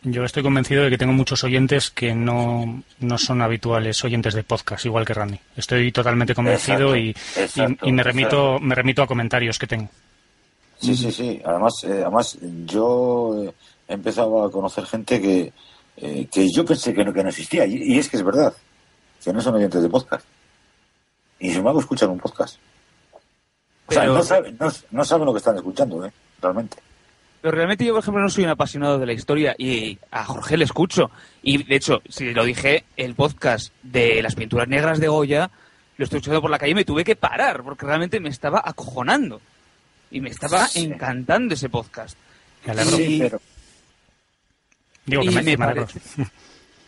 G: Yo estoy convencido de que tengo muchos oyentes que no, no son habituales oyentes de podcast, igual que Randy. Estoy totalmente convencido
F: Exacto,
G: y, y- me remito
F: exacto.
G: me remito a comentarios que tengo.
F: Sí, sí, sí. Además, eh, además yo eh, he empezado a conocer gente que, eh, que yo pensé que no, que no existía. Y, y es que es verdad. Que no son oyentes de podcast. Y sin embargo escuchan un podcast. O sea,
I: Pero-
F: no saben, no, no saben lo que están escuchando, ¿eh? Realmente.
I: Pero realmente yo, por ejemplo, no soy un apasionado de la historia y a Jorge le escucho. Y de hecho, si lo dije, el podcast de las pinturas negras de Goya lo estoy escuchando por la calle y me tuve que parar porque realmente me estaba acojonando. Y me estaba
F: Sí.
I: encantando ese podcast.
G: Me alegro.
F: Sí, pero
G: Digo que
I: y
G: me,
I: me
G: me alegro.
I: parece-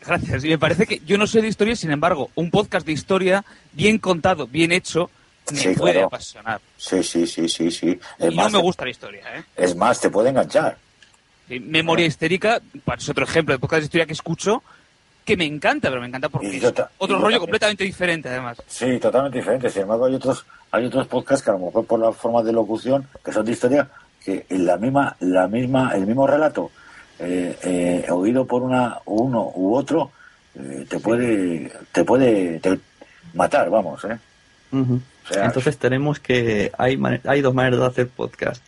I: Gracias. Y me parece que yo no sé de historia, sin embargo, un podcast de historia bien contado, bien hecho, me
F: Sí,
I: puede
F: claro.
I: apasionar.
F: sí, sí, sí, sí, sí. Es
I: Y no
F: más,
I: me
F: te-
I: gusta la historia, ¿eh?
F: es más, te puede enganchar.
I: Memoria histérica, pues, es otro ejemplo de podcast de historia que escucho que me encanta, pero me encanta porque es otro rollo
F: también.
I: completamente diferente, además.
F: Sí, totalmente diferente. Sin embargo, hay otros, hay otros podcasts que a lo mejor por la forma de locución, que son de historia, que en la misma, la misma, el mismo relato, eh, eh, oído por una, uno u otro, eh, te puede, te puede te- matar, vamos, ¿eh?
E: Ujú.
F: O sea,
E: Entonces tenemos que... Hay, hay dos maneras de hacer podcast.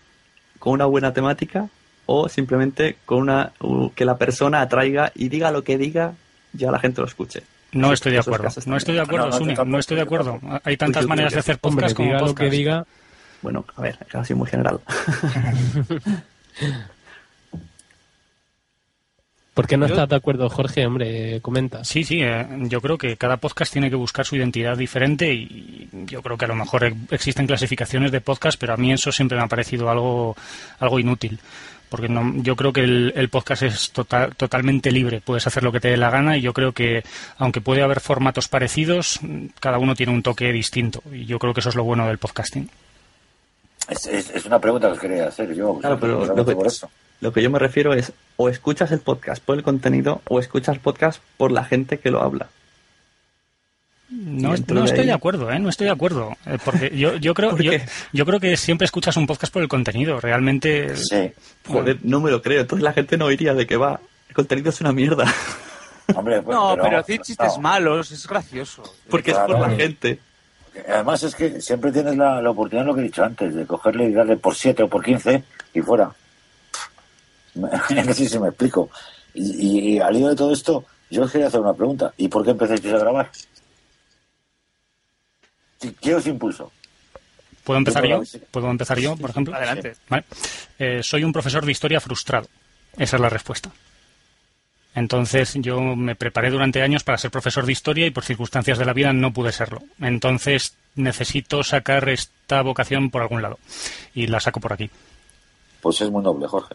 E: Con una buena temática o simplemente con una... que la persona atraiga y diga lo que diga, ya la gente lo escuche.
G: No
E: Sí,
G: estoy de acuerdo. No estoy de acuerdo,
F: No, no,
G: Sune, no estoy de acuerdo. Hay tantas
E: Pues
G: maneras de hacer
J: Hombre,
G: podcast como
J: diga lo
G: podcast.
J: que diga.
E: Bueno, a ver, ha sido muy general.
J: ¿Por qué no estás de acuerdo, Jorge? Hombre, comenta.
G: Sí, sí, eh, yo creo que cada podcast tiene que buscar su identidad diferente y yo creo que a lo mejor existen clasificaciones de podcast, pero a mí eso siempre me ha parecido algo, algo inútil. Porque no, yo creo que el, el podcast es total- totalmente libre, puedes hacer lo que te dé la gana y yo creo que, aunque puede haber formatos parecidos, cada uno tiene un toque distinto y yo creo que eso es lo bueno del podcasting.
F: Es, es- es una pregunta que os quería hacer yo.
E: Claro, pero lo que,
F: por eso.
E: lo que yo me refiero es o escuchas el podcast por el contenido o escuchas podcast por la gente que lo habla.
G: No, no estoy de acuerdo, ¿eh? No estoy de acuerdo. Eh, Porque yo, yo creo
E: ¿Por
G: yo, yo creo que siempre escuchas un podcast por el contenido. Realmente.
F: Sí.
E: Joder, no me lo creo. Entonces la gente no oiría de que va. El contenido es una mierda.
F: Hombre, pues,
I: No, pero, chistes
F: no.
I: malos es gracioso.
E: Porque es por la gente.
F: Además es que siempre tienes la, la oportunidad, lo que he dicho antes, de cogerle y darle por 7 o por 15 y fuera. no sé si me explico. Y, y- y al hilo de todo esto, yo os quería hacer una pregunta. ¿Y por qué empezasteis a grabar? ¿Qué- ¿Qué os impulsó?
G: ¿Puedo empezar yo? ¿Puedo empezar yo, por ejemplo?
I: Adelante.
G: Vale. Eh, soy un profesor de historia frustrado. Esa es la respuesta. Entonces yo me preparé durante años para ser profesor de historia y por circunstancias de la vida no pude serlo. Entonces necesito sacar esta vocación por algún lado. Y la saco por aquí.
F: Pues es muy noble, Jorge.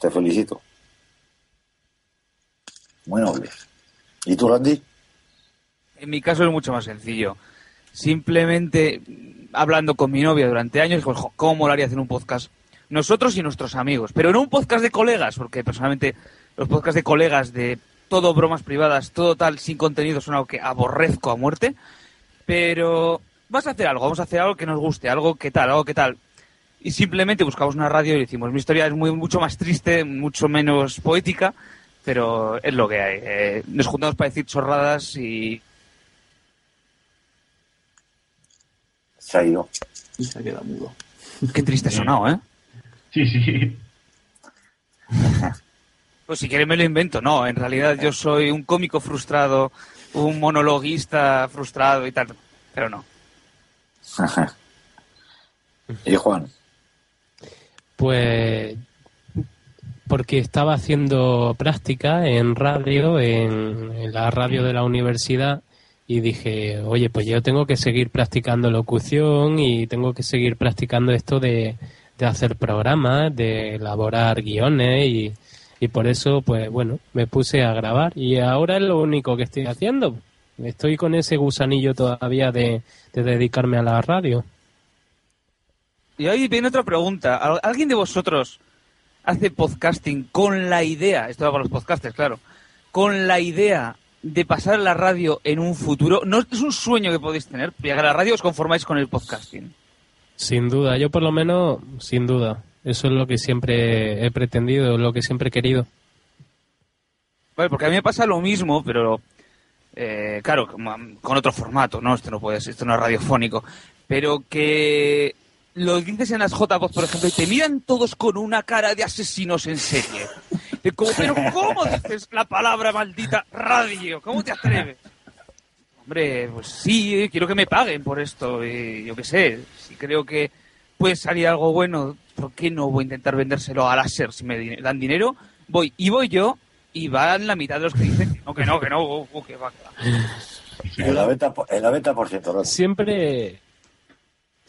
F: Te felicito. Muy noble. ¿Y tú, Randy?
I: En mi caso es mucho más sencillo. Simplemente hablando con mi novia durante años, "Jo, ¿cómo molaría hacer un podcast? Nosotros y nuestros amigos, pero no un podcast de colegas, porque personalmente los podcasts de colegas de todo bromas privadas, todo tal, sin contenido, son algo que aborrezco a muerte. Pero vas a hacer algo, vamos a hacer algo que nos guste, algo que tal, algo que tal. Y simplemente buscamos una radio y decimos, mi historia es muy, mucho más triste, mucho menos poética, pero es lo que hay. Eh, nos juntamos para decir chorradas y
F: Se ha ido.
E: Y se queda mudo.
I: Qué triste ha sonado, ¿eh?
H: Sí, sí.
I: Pues si quieres me lo invento. No, en realidad yo soy un cómico frustrado, un monologuista frustrado y tal. Pero no.
F: y Juan,
J: Pues porque estaba haciendo práctica en radio, en, en la radio de la universidad, y dije, oye, pues yo tengo que seguir practicando locución y tengo que seguir practicando esto de, de hacer programas, de elaborar guiones y, y por eso, pues bueno, me puse a grabar y ahora es lo único que estoy haciendo. Estoy con ese gusanillo todavía de, de dedicarme a la radio.
I: Y ahí viene otra pregunta. ¿Al- ¿Alguien de vosotros hace podcasting con la idea, esto va para los podcasters, claro, con la idea de pasar a la radio en un futuro? ¿No es un sueño que podéis tener? ¿Llegar a la radio os conformáis con el podcasting?
J: Sin duda, yo por lo menos, sin duda. Eso es lo que siempre he pretendido, lo que siempre he querido.
I: Vale, porque a mí me pasa lo mismo, pero eh, claro, con otro formato, ¿no? Esto no puede ser, esto no es radiofónico. Pero que lo dices en las JPOD, por ejemplo, y te miran todos con una cara de asesinos en serie. Como, pero ¿cómo dices la palabra maldita radio? ¿Cómo te atreves? Hombre, pues sí, quiero que me paguen por esto. Y yo qué sé, si creo que puede salir algo bueno, ¿por qué no voy a intentar vendérselo a láser si me dan dinero? Voy, y voy yo, y van la mitad de los que dicen que no, que no, que no, uh, uh, que va, que va.
F: el 90%, el 90% Randy.
J: Siempre,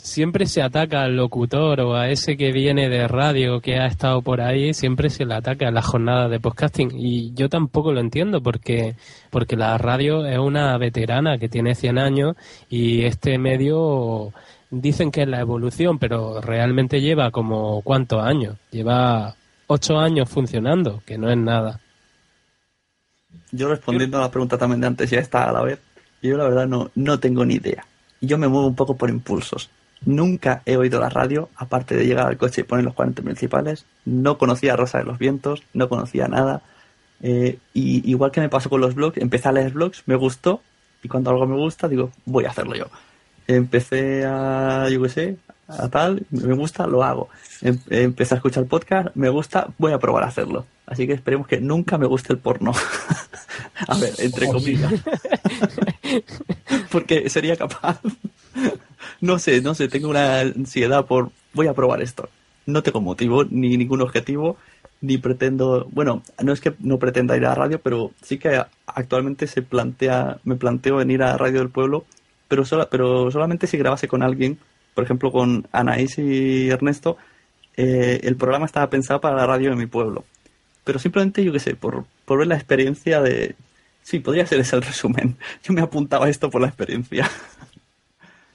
J: siempre se ataca al locutor o a ese que viene de radio que ha estado por ahí, siempre se le ataca a la jornada de podcasting. Y yo tampoco lo entiendo porque, porque la radio es una veterana que tiene 100 años y este medio dicen que es la evolución, pero realmente lleva como cuántos años? Lleva ocho años funcionando, que no es nada.
E: Yo respondiendo a la pregunta también de antes, ya está a la vez. Yo la verdad no, no tengo ni idea. Yo me muevo un poco por impulsos. Nunca he oído la radio, aparte de llegar al coche y poner los 40 principales. No conocía Rosa de los Vientos, no conocía nada. Eh, y igual que me pasó con los blogs, empecé a leer blogs, me gustó. Y cuando algo me gusta, digo, voy a hacerlo yo. Empecé a, yo qué sé, a tal, me gusta, lo hago. Em- Empecé a escuchar podcast, me gusta, voy a probar a hacerlo. Así que esperemos que nunca me guste el porno. a ver, entre comillas. Porque sería capaz. No sé, no sé, tengo una ansiedad por voy a probar esto. No tengo motivo ni ningún objetivo ni pretendo, bueno, no es que no pretenda ir a radio, pero sí que actualmente se plantea, me planteo venir a Radio del Pueblo, pero, sola, pero solamente si grabase con alguien, por ejemplo con Anaís y Ernesto, eh, el programa estaba pensado para la radio de mi pueblo. Pero simplemente, yo qué sé, por, por ver la experiencia de... Sí, podría ser ese el resumen. Yo me apuntaba a esto por la experiencia.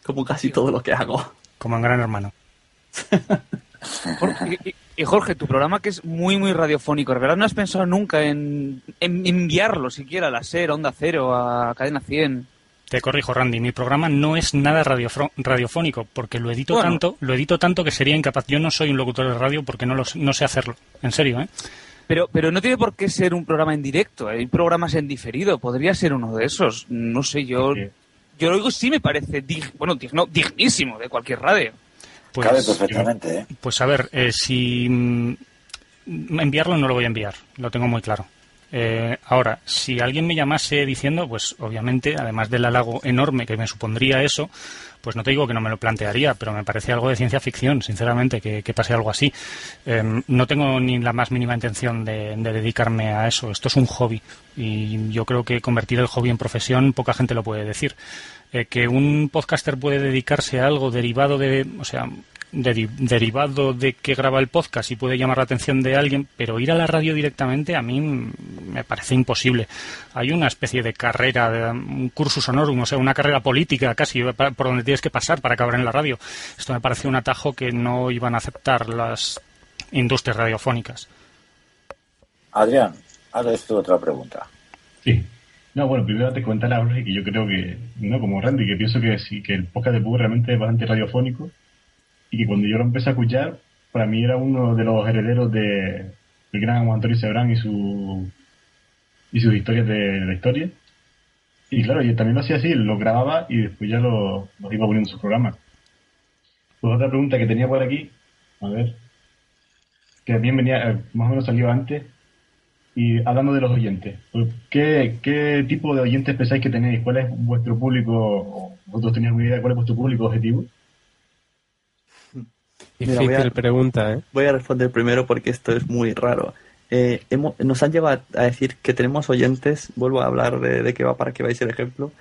E: Como casi todo lo que hago.
G: Como en Gran Hermano.
I: Jorge, y, y Jorge, tu programa que es muy, muy radiofónico, ¿verdad? ¿No has pensado nunca en, en enviarlo siquiera a la SER, a Onda Cero, a Cadena 100?
G: Te corrijo, Randy, mi programa no es nada radiofónico, porque lo edito
I: Bueno.
G: tanto, lo edito tanto que sería incapaz. Yo no soy un locutor de radio porque no, lo, no sé hacerlo. En serio, ¿eh?
I: Pero, pero no tiene por qué ser un programa en directo, hay programas en diferido, podría ser uno de esos. No sé, yo, yo lo digo sí me parece, dig- bueno, digno, dignísimo de cualquier radio.
G: Pues,
F: Cabe perfectamente, ¿eh?
G: Pues a ver, eh, si mm, enviarlo no lo voy a enviar, lo tengo muy claro. Eh, ahora, si alguien me llamase diciendo, pues obviamente, además del halago enorme que me supondría eso, pues no te digo que no me lo plantearía, pero me parece algo de ciencia ficción, sinceramente, que, pase algo así. Eh, no tengo ni la más mínima intención de, de dedicarme a eso. Esto es un hobby y yo creo que convertir el hobby en profesión poca gente lo puede decir. Eh, que un podcaster puede dedicarse a algo derivado de, o sea, deri- derivado de que graba el podcast y puede llamar la atención de alguien, pero ir a la radio directamente a mí mm, me parece imposible. Hay una especie de carrera, de, un cursus honorum, o sea, una carrera política casi pa- por donde tienes que pasar para acabar en la radio. Esto me parece un atajo que no iban a aceptar las industrias radiofónicas.
F: Adrián, ahora esto otra pregunta.
H: Sí. No, bueno, primero te comentar a Jorge que yo creo que, no como Randy, que pienso que sí, que el podcast de Pug realmente es bastante radiofónico y que cuando yo lo empecé a escuchar, para mí era uno de los herederos de el gran Juan Antonio Sebrán y su y sus historias de, la historia. Y claro, yo también lo hacía así, lo grababa y después ya lo, iba poniendo en su programa. Pues otra pregunta que tenía por aquí, a ver, que también venía, eh, más o menos salió antes, y hablando de los oyentes, pues, ¿qué, qué tipo de oyentes pensáis que tenéis? ¿Cuál es vuestro público? ¿Vosotros tenéis alguna idea de cuál es vuestro público objetivo?
E: Mira,
J: Difícil
E: voy a-
J: pregunta, ¿eh?
E: Voy a responder primero porque esto es muy raro. Eh, hemos- nos han llevado a decir que tenemos oyentes, vuelvo a hablar de, de qué va para que veáis el ejemplo,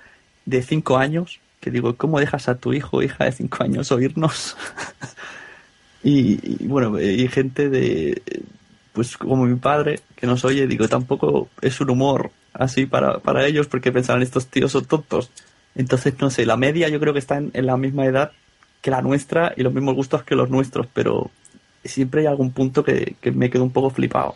E: de 5 años, que digo, ¿cómo dejas a tu hijo o hija de 5 años oírnos? y, y, bueno, eh, y gente de, pues como mi padre, que nos oye, digo, tampoco es un humor así para, para ellos porque pensaban estos tíos son tontos. Entonces, no sé, la media yo creo que está en, en la misma edad que la nuestra y los mismos gustos que los nuestros, pero siempre hay algún punto que, que me quedo un poco flipado.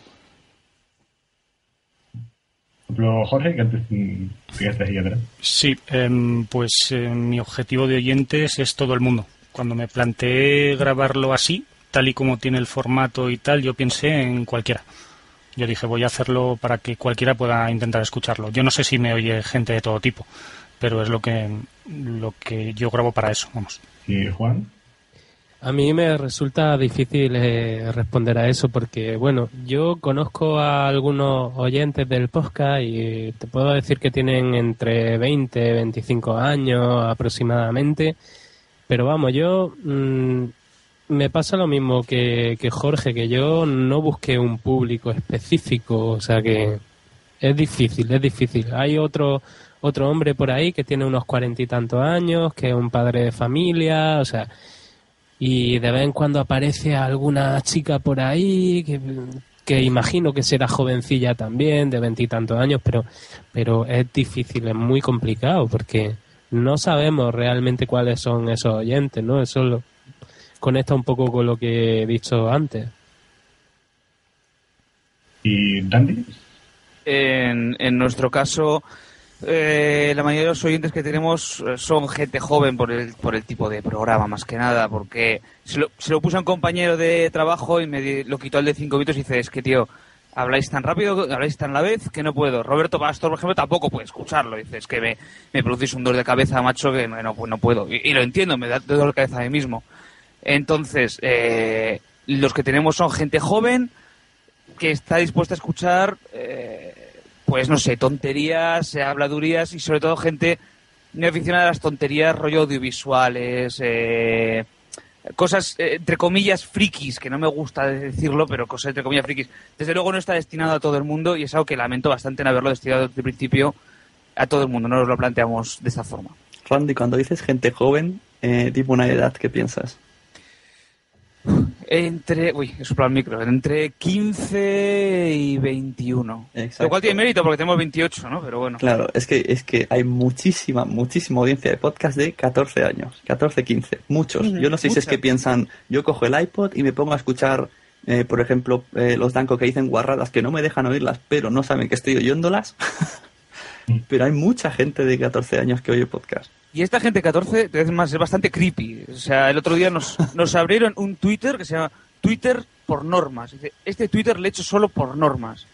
H: Por ejemplo, Jorge, que antes ahí atrás.
G: Sí, em, pues eh, mi objetivo de oyentes es todo el mundo. Cuando me planteé grabarlo así, tal y como tiene el formato y tal, yo pensé en cualquiera. Yo dije, voy a hacerlo para que cualquiera pueda intentar escucharlo. Yo no sé si me oye gente de todo tipo, pero es lo que, lo que yo grabo para eso, vamos.
H: ¿Y Juan?
J: A mí me resulta difícil eh, responder a eso porque, bueno, yo conozco a algunos oyentes del podcast y te puedo decir que tienen entre 20 y 25 años aproximadamente, pero vamos, yo mm, me pasa lo mismo que, que Jorge, que yo no busqué un público específico, o sea que es difícil, es difícil. Hay otro otro hombre por ahí que tiene unos cuarenta y tantos años, que es un padre de familia, o sea, y de vez en cuando aparece alguna chica por ahí que, que imagino que será jovencilla también, de veintitantos años, pero, pero es difícil, es muy complicado porque no sabemos realmente cuáles son esos oyentes, ¿no? Eso lo, conecta un poco con lo que he dicho antes.
H: ¿Y Randy?
I: En, en nuestro caso, eh, la mayoría de los oyentes que tenemos eh, son gente joven por el, por el tipo de programa, más que nada, porque se lo, se lo puse a un compañero de trabajo y me lo quitó el de cinco minutos y dice, es que tío, habláis tan rápido, habláis tan a la vez que no puedo. Roberto Pastor, por ejemplo, tampoco puede escucharlo. Dice, es que me, me producís un dolor de cabeza, macho, que no, no puedo. Y, y lo entiendo, me da dolor de cabeza a mí mismo. Entonces, eh, los que tenemos son gente joven que está dispuesta a escuchar, eh, pues no sé, tonterías, eh, habladurías y sobre todo gente muy aficionada a las tonterías, rollo audiovisuales, eh, cosas, eh, entre comillas, frikis, que no me gusta decirlo, pero cosas entre comillas frikis. Desde luego no está destinado a todo el mundo y es algo que lamento bastante en haberlo destinado desde el principio a todo el mundo. No nos lo planteamos de esta forma.
E: Randy, cuando dices gente joven, eh, tipo una edad, ¿qué piensas?
I: Entre, uy, he soplado el micro, entre 15 y 21.
E: Exacto.
I: Lo cual tiene mérito porque tenemos 28, ¿no? Pero bueno.
E: Claro, es que, es que hay muchísima, muchísima audiencia de podcast de 14 años, 14, 15, muchos. Yo no sé si es que piensan, yo cojo el iPod y me pongo a escuchar, eh, por ejemplo, eh, los Danco que dicen guarradas que no me dejan oírlas, pero no saben que estoy oyéndolas. pero hay mucha gente de 14 años que oye podcast.
I: Y esta gente 14, es más, es bastante creepy. O sea, el otro día nos, nos abrieron un Twitter que se llama Twitter por normas. Dice, este Twitter le he hecho solo por normas.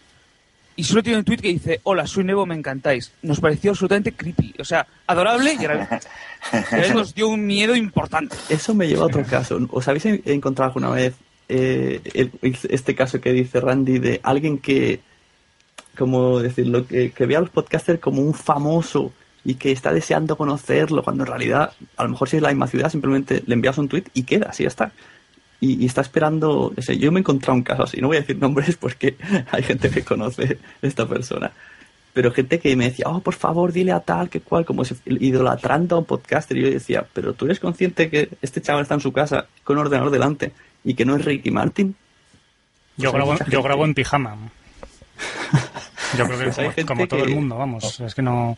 I: Y solo tiene un tweet que dice, hola, soy Nebo, me encantáis. Nos pareció absolutamente creepy. O sea, adorable y nos dio un miedo importante.
E: Eso me lleva a otro caso. ¿Os habéis en- encontrado alguna vez eh, el- este caso que dice Randy de alguien que, como decirlo, que, que ve a los podcasters como un famoso y que está deseando conocerlo, cuando en realidad, a lo mejor si es la misma ciudad, simplemente le envías un tweet y queda, así ya está. Y, y está esperando, yo me he encontrado un caso así, no voy a decir nombres porque hay gente que conoce esta persona. Pero gente que me decía, oh, por favor, dile a tal, que cual, como si idolatrando a un podcaster. Y yo decía, pero tú eres consciente que este chaval está en su casa con un ordenador delante y que no es Ricky Martin.
G: Yo,
E: Pues hay
G: grabo, yo grabo en pijama. Yo creo que
E: Pues
G: como, todo el mundo, vamos. Es que no.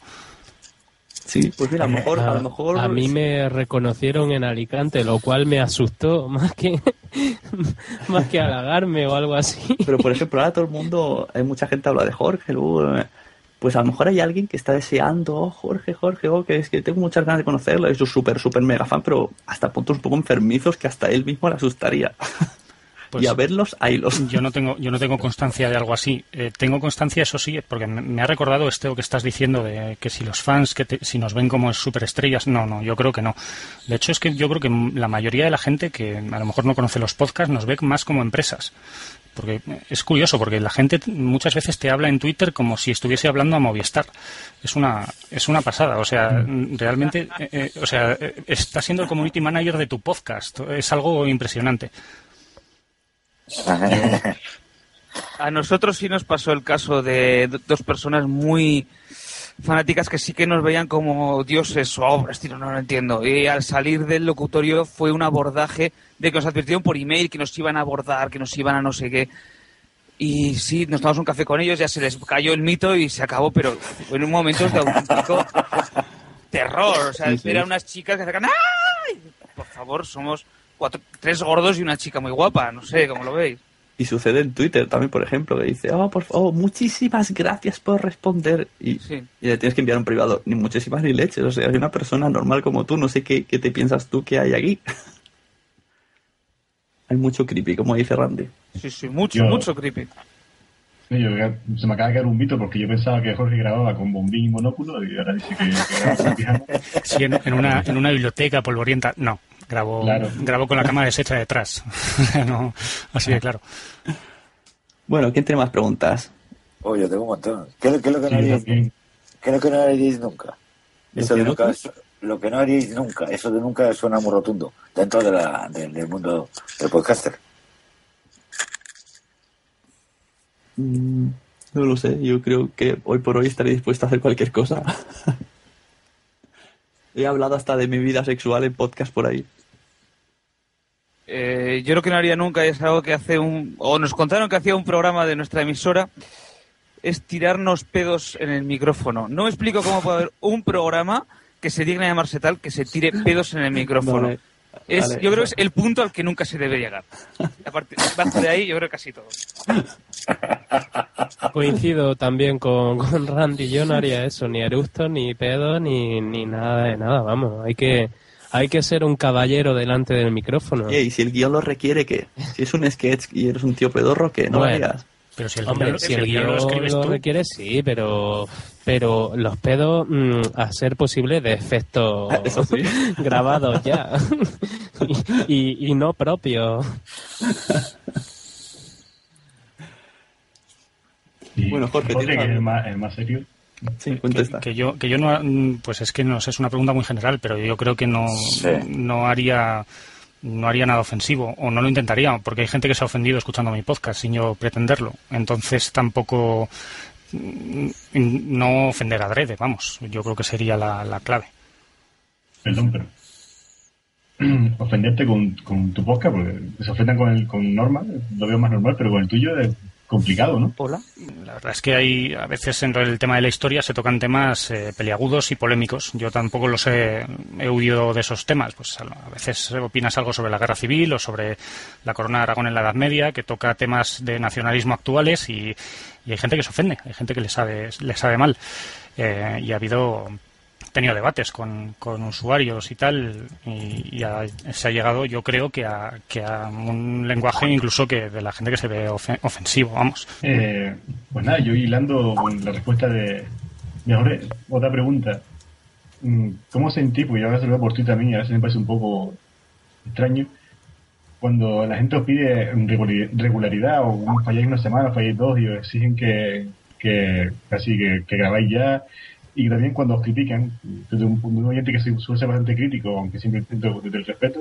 E: Sí, pues mira, a lo mejor, a lo mejor.
J: A mí me reconocieron en Alicante, lo cual me asustó más que más que halagarme o algo así.
E: Pero por ejemplo, ahora todo el mundo, hay mucha gente habla de Jorge, luego, eh, pues a lo mejor hay alguien que está deseando, oh, Jorge, Jorge, oh, que es que tengo muchas ganas de conocerlo, es un súper, súper mega fan, pero hasta puntos un poco enfermizos que hasta él mismo le asustaría.
G: Pues
E: y a verlos, haylos.
G: Yo no tengo, yo no tengo constancia de algo así. Eh, tengo constancia, eso sí, porque me, me ha recordado esto que estás diciendo de que si los fans, que te- si nos ven como superestrellas, no, no, yo creo que no. De hecho, es que yo creo que la mayoría de la gente que a lo mejor no conoce los podcasts nos ve más como empresas. Porque es curioso, porque la gente muchas veces te habla en Twitter como si estuviese hablando a Movistar. Es una, es una pasada. O sea, realmente, eh, eh, o sea, eh, está siendo el community manager de tu podcast. Es algo impresionante.
I: A nosotros sí nos pasó el caso de dos personas muy fanáticas que sí que nos veían como dioses o obras, tío, no lo entiendo. Y al salir del locutorio fue un abordaje de que nos advirtieron por email que nos iban a abordar, que nos iban a no sé qué. Y sí, nos tomamos un café con ellos, ya se les cayó el mito y se acabó, pero en un momento de auténtico terror. O sea,
E: Sí, sí.
I: eran unas chicas que sacan ¡ay! Por favor, somos cuatro, tres gordos y una chica muy guapa, no sé, ¿cómo lo veis?
E: Y sucede en Twitter también, por ejemplo, que dice, oh, por favor, muchísimas gracias por responder. Y,
I: Sí.
E: y le tienes que enviar un privado, ni muchísimas ni leches. O sea, hay una persona normal como tú, no sé qué, qué te piensas tú que hay aquí. hay mucho creepy, como dice Randy.
I: Sí, sí, mucho,
H: Yo-
I: mucho creepy.
H: Yo- se me acaba de caer un mito porque yo pensaba que Jorge grababa con bombín y monóculo y ahora dice que, con.
G: Sí, en, en una, en una biblioteca polvorienta, no. Grabo,
H: Claro.
G: grabo con la cámara deshecha detrás. no, así de claro.
E: Bueno, ¿quién tiene más preguntas?
F: Oye, tengo un montón. ¿Qué, es lo- qué es lo que no
H: yo
F: haríais,
H: también.
F: qué es lo que no haríais nunca?
E: ¿Lo
F: Eso
E: que
F: de
E: no
F: nunca, lo que no haríais nunca, eso de nunca suena muy rotundo dentro de la, del- del mundo del podcaster.
E: Mm, no lo sé, yo creo que hoy por hoy estaré dispuesto a hacer cualquier cosa. He hablado hasta de mi vida sexual en podcast por ahí.
I: Eh, yo lo que no haría nunca es algo que hace un... O nos contaron que hacía un programa de nuestra emisora, es tirarnos pedos en el micrófono. No me explico cómo puede haber un programa que se digne llamarse tal que se tire pedos en el micrófono.
E: Vale,
I: Es,
E: vale.
I: yo creo que es el punto al que nunca se debe llegar. Bajo de ahí, yo creo que casi todo.
J: Coincido también con, con Randy. Yo no haría eso, ni eructo, ni pedo, ni, ni nada de nada. Vamos, hay que, hay que ser un caballero delante del micrófono.
E: Y si el guion lo requiere, ¿qué? Si es un sketch y eres un tío pedorro, ¿qué? No lo
J: Bueno.
E: hagas.
G: Pero si el
J: Hombre,
G: guión-
J: si el
G: guion
J: guion
G: lo escribes
J: lo
G: tú,
J: requiere, sí, pero, pero los pedos, mm, a ser posible, de efectos
E: Eso sí.
J: grabados ya. y, y- y no propios.
E: Bueno, Jorge,
H: que
E: tienes
H: es más, el más serio.
E: Sí, contesta.
G: que yo, que yo no, pues es que no sé, es una pregunta muy general, pero yo creo que no,
F: Sí.
G: no haría, no haría nada ofensivo o no lo intentaría, porque hay gente que se ha ofendido escuchando mi podcast sin yo pretenderlo. Entonces tampoco mm, no ofender a Drede, vamos, yo creo que sería la, la clave.
H: Perdón, pero ofenderte con, con, tu podcast, porque se ofendan con, el, con Norma, lo veo más normal, pero con el tuyo es complicado, ¿no?
I: Hola.
G: La verdad es que hay, a veces en el tema de la historia se tocan temas eh, peliagudos y polémicos. Yo tampoco los he, he, huido de esos temas. Pues a veces opinas algo sobre la guerra civil o sobre la corona de Aragón en la Edad Media, que toca temas de nacionalismo actuales y, y hay gente que se ofende, hay gente que le sabe, le sabe mal. Eh, y ha habido tenido debates con, con, usuarios y tal, y, y se ha llegado, yo creo, que a, que a un lenguaje incluso que de la gente que se ve ofen ofensivo, vamos.
H: Eh, pues nada, yo hilando con la respuesta de, ahora, otra pregunta. Mm, ¿Cómo sentí? Porque yo a lo por Twitter a mí, a veces me parece un poco extraño. Cuando la gente os pide regularidad o falláis una semana, falláis dos y os exigen que, que casi que, que grabáis ya y también cuando os critican, desde un, un oyente que suele ser bastante crítico, aunque siempre intento desde el respeto,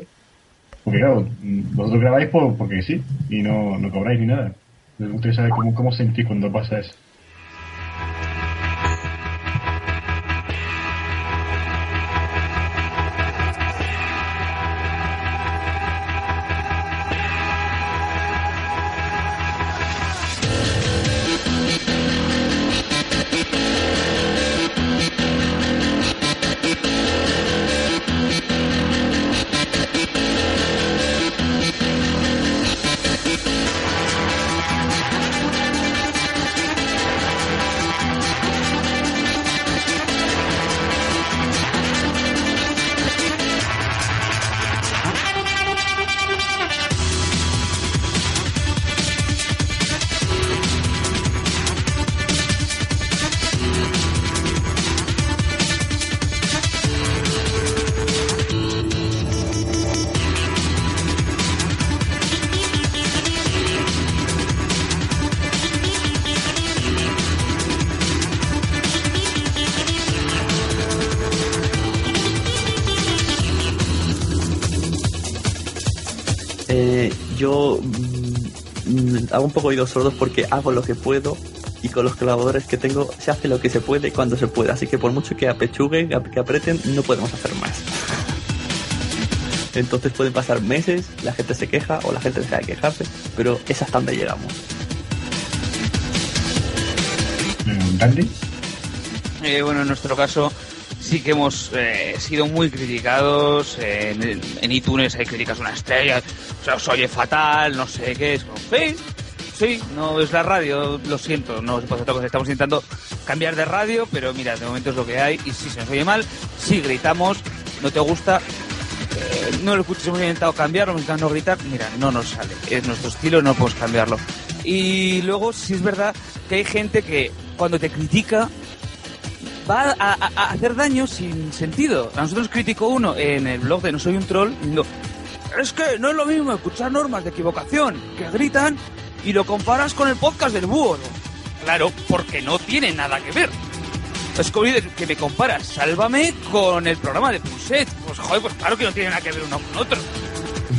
H: porque claro, vosotros grabáis por, porque sí, y no, no cobráis ni nada. Me gustaría saber cómo, cómo sentís cuando pasa eso.
E: Eh, yo mm, hago un poco oídos sordos porque hago lo que puedo y con los colaboradores que tengo se hace lo que se puede cuando se puede. Así que por mucho que apechuguen, que aprieten, no podemos hacer más. Entonces pueden pasar meses, la gente se queja o la gente deja de quejarse, pero es hasta donde llegamos.
H: ¿Dandy?
I: Eh, bueno, en nuestro caso sí que hemos eh, sido muy criticados. En, iTunes hay críticas una estrella, o sea, os oye fatal, no sé qué. Es sí, sí, no es la radio, lo siento, no se puede hacer. Estamos intentando cambiar de radio, pero mira, de momento es lo que hay. Y si se nos oye mal, si gritamos, no te gusta, eh, no lo escuches, hemos intentado cambiarlo, hemos intentado no gritar, mira, no nos sale. Es nuestro estilo, no podemos cambiarlo. Y luego, sí es verdad que hay gente que cuando te critica va a, a, a, hacer daño sin sentido. A nosotros criticó uno en el blog de No Soy un Troll diciendo, es que no es lo mismo escuchar normas de equivocación que gritan y lo comparas con el podcast del búho. Claro, porque no tiene nada que ver. Es como que me comparas Sálvame con el programa de Puset. Pues joder, pues claro que no tiene nada que ver uno con otro.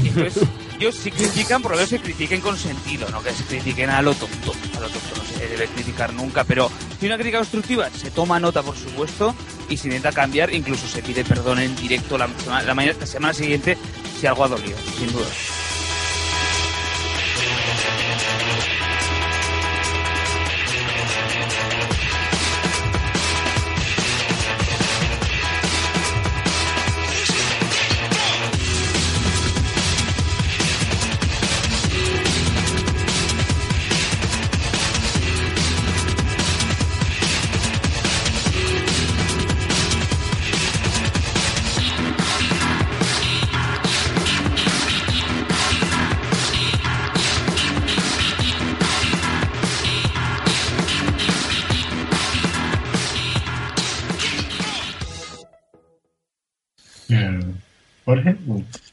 I: Y entonces, ellos si critican, por lo menos se critiquen con sentido, no que se critiquen a lo tonto. A lo tonto no se debe criticar nunca, pero si una crítica constructiva se toma nota, por supuesto, y se intenta cambiar, incluso se pide perdón en directo la, la, mañana, la semana siguiente si algo ha dolido, sin duda.
H: Jorge.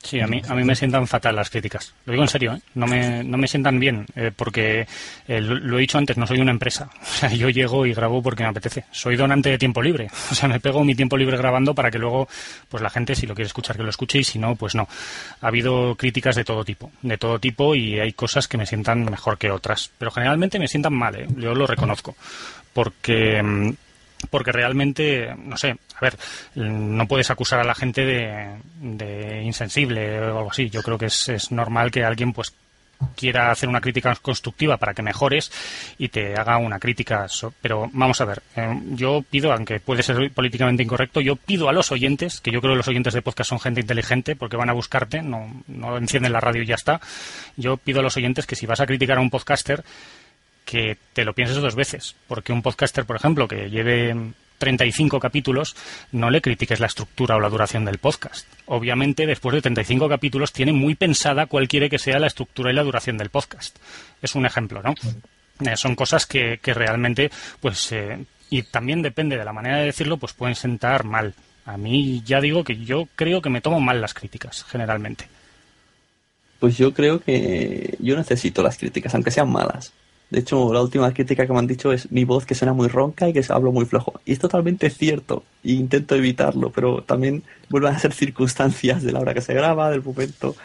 G: Sí, a mí, a mí me sientan fatal las críticas. Lo digo en serio, ¿eh? no, me, no me sientan bien, eh, porque eh, lo, he dicho antes, no soy una empresa. O sea, yo llego y grabo porque me apetece. Soy donante de tiempo libre. O sea, me pego mi tiempo libre grabando para que luego, pues la gente, si lo quiere escuchar, que lo escuche y si no, pues no. Ha habido críticas de todo tipo, de todo tipo y hay cosas que me sientan mejor que otras. Pero generalmente me sientan mal, ¿eh? yo lo reconozco. Porque. Porque realmente, no sé, a ver, no puedes acusar a la gente de, de insensible o algo así. Yo creo que es, es normal que alguien pues quiera hacer una crítica constructiva para que mejores y te haga una crítica. pero vamos a ver, eh, yo pido, aunque puede ser políticamente incorrecto, yo pido a los oyentes, que yo creo que los oyentes de podcast son gente inteligente porque van a buscarte, no, no encienden la radio y ya está. Yo pido a los oyentes que si vas a criticar a un podcaster, que te lo pienses dos veces, porque un podcaster, por ejemplo, que lleve 35 capítulos, no le critiques la estructura o la duración del podcast. Obviamente, después de 35 capítulos, tiene muy pensada cuál quiere que sea la estructura y la duración del podcast. Es un ejemplo, ¿no? Eh, son cosas que, que realmente, pues, eh, y también depende de la manera de decirlo, pues pueden sentar mal. A mí ya digo que yo creo que me tomo mal las críticas, generalmente.
E: Pues yo creo que yo necesito las críticas, aunque sean malas. De hecho, la última crítica que me han dicho es mi voz que suena muy ronca y que hablo muy flojo. Y es totalmente cierto. E intento evitarlo, pero también vuelven a ser circunstancias de la hora que se graba, del momento.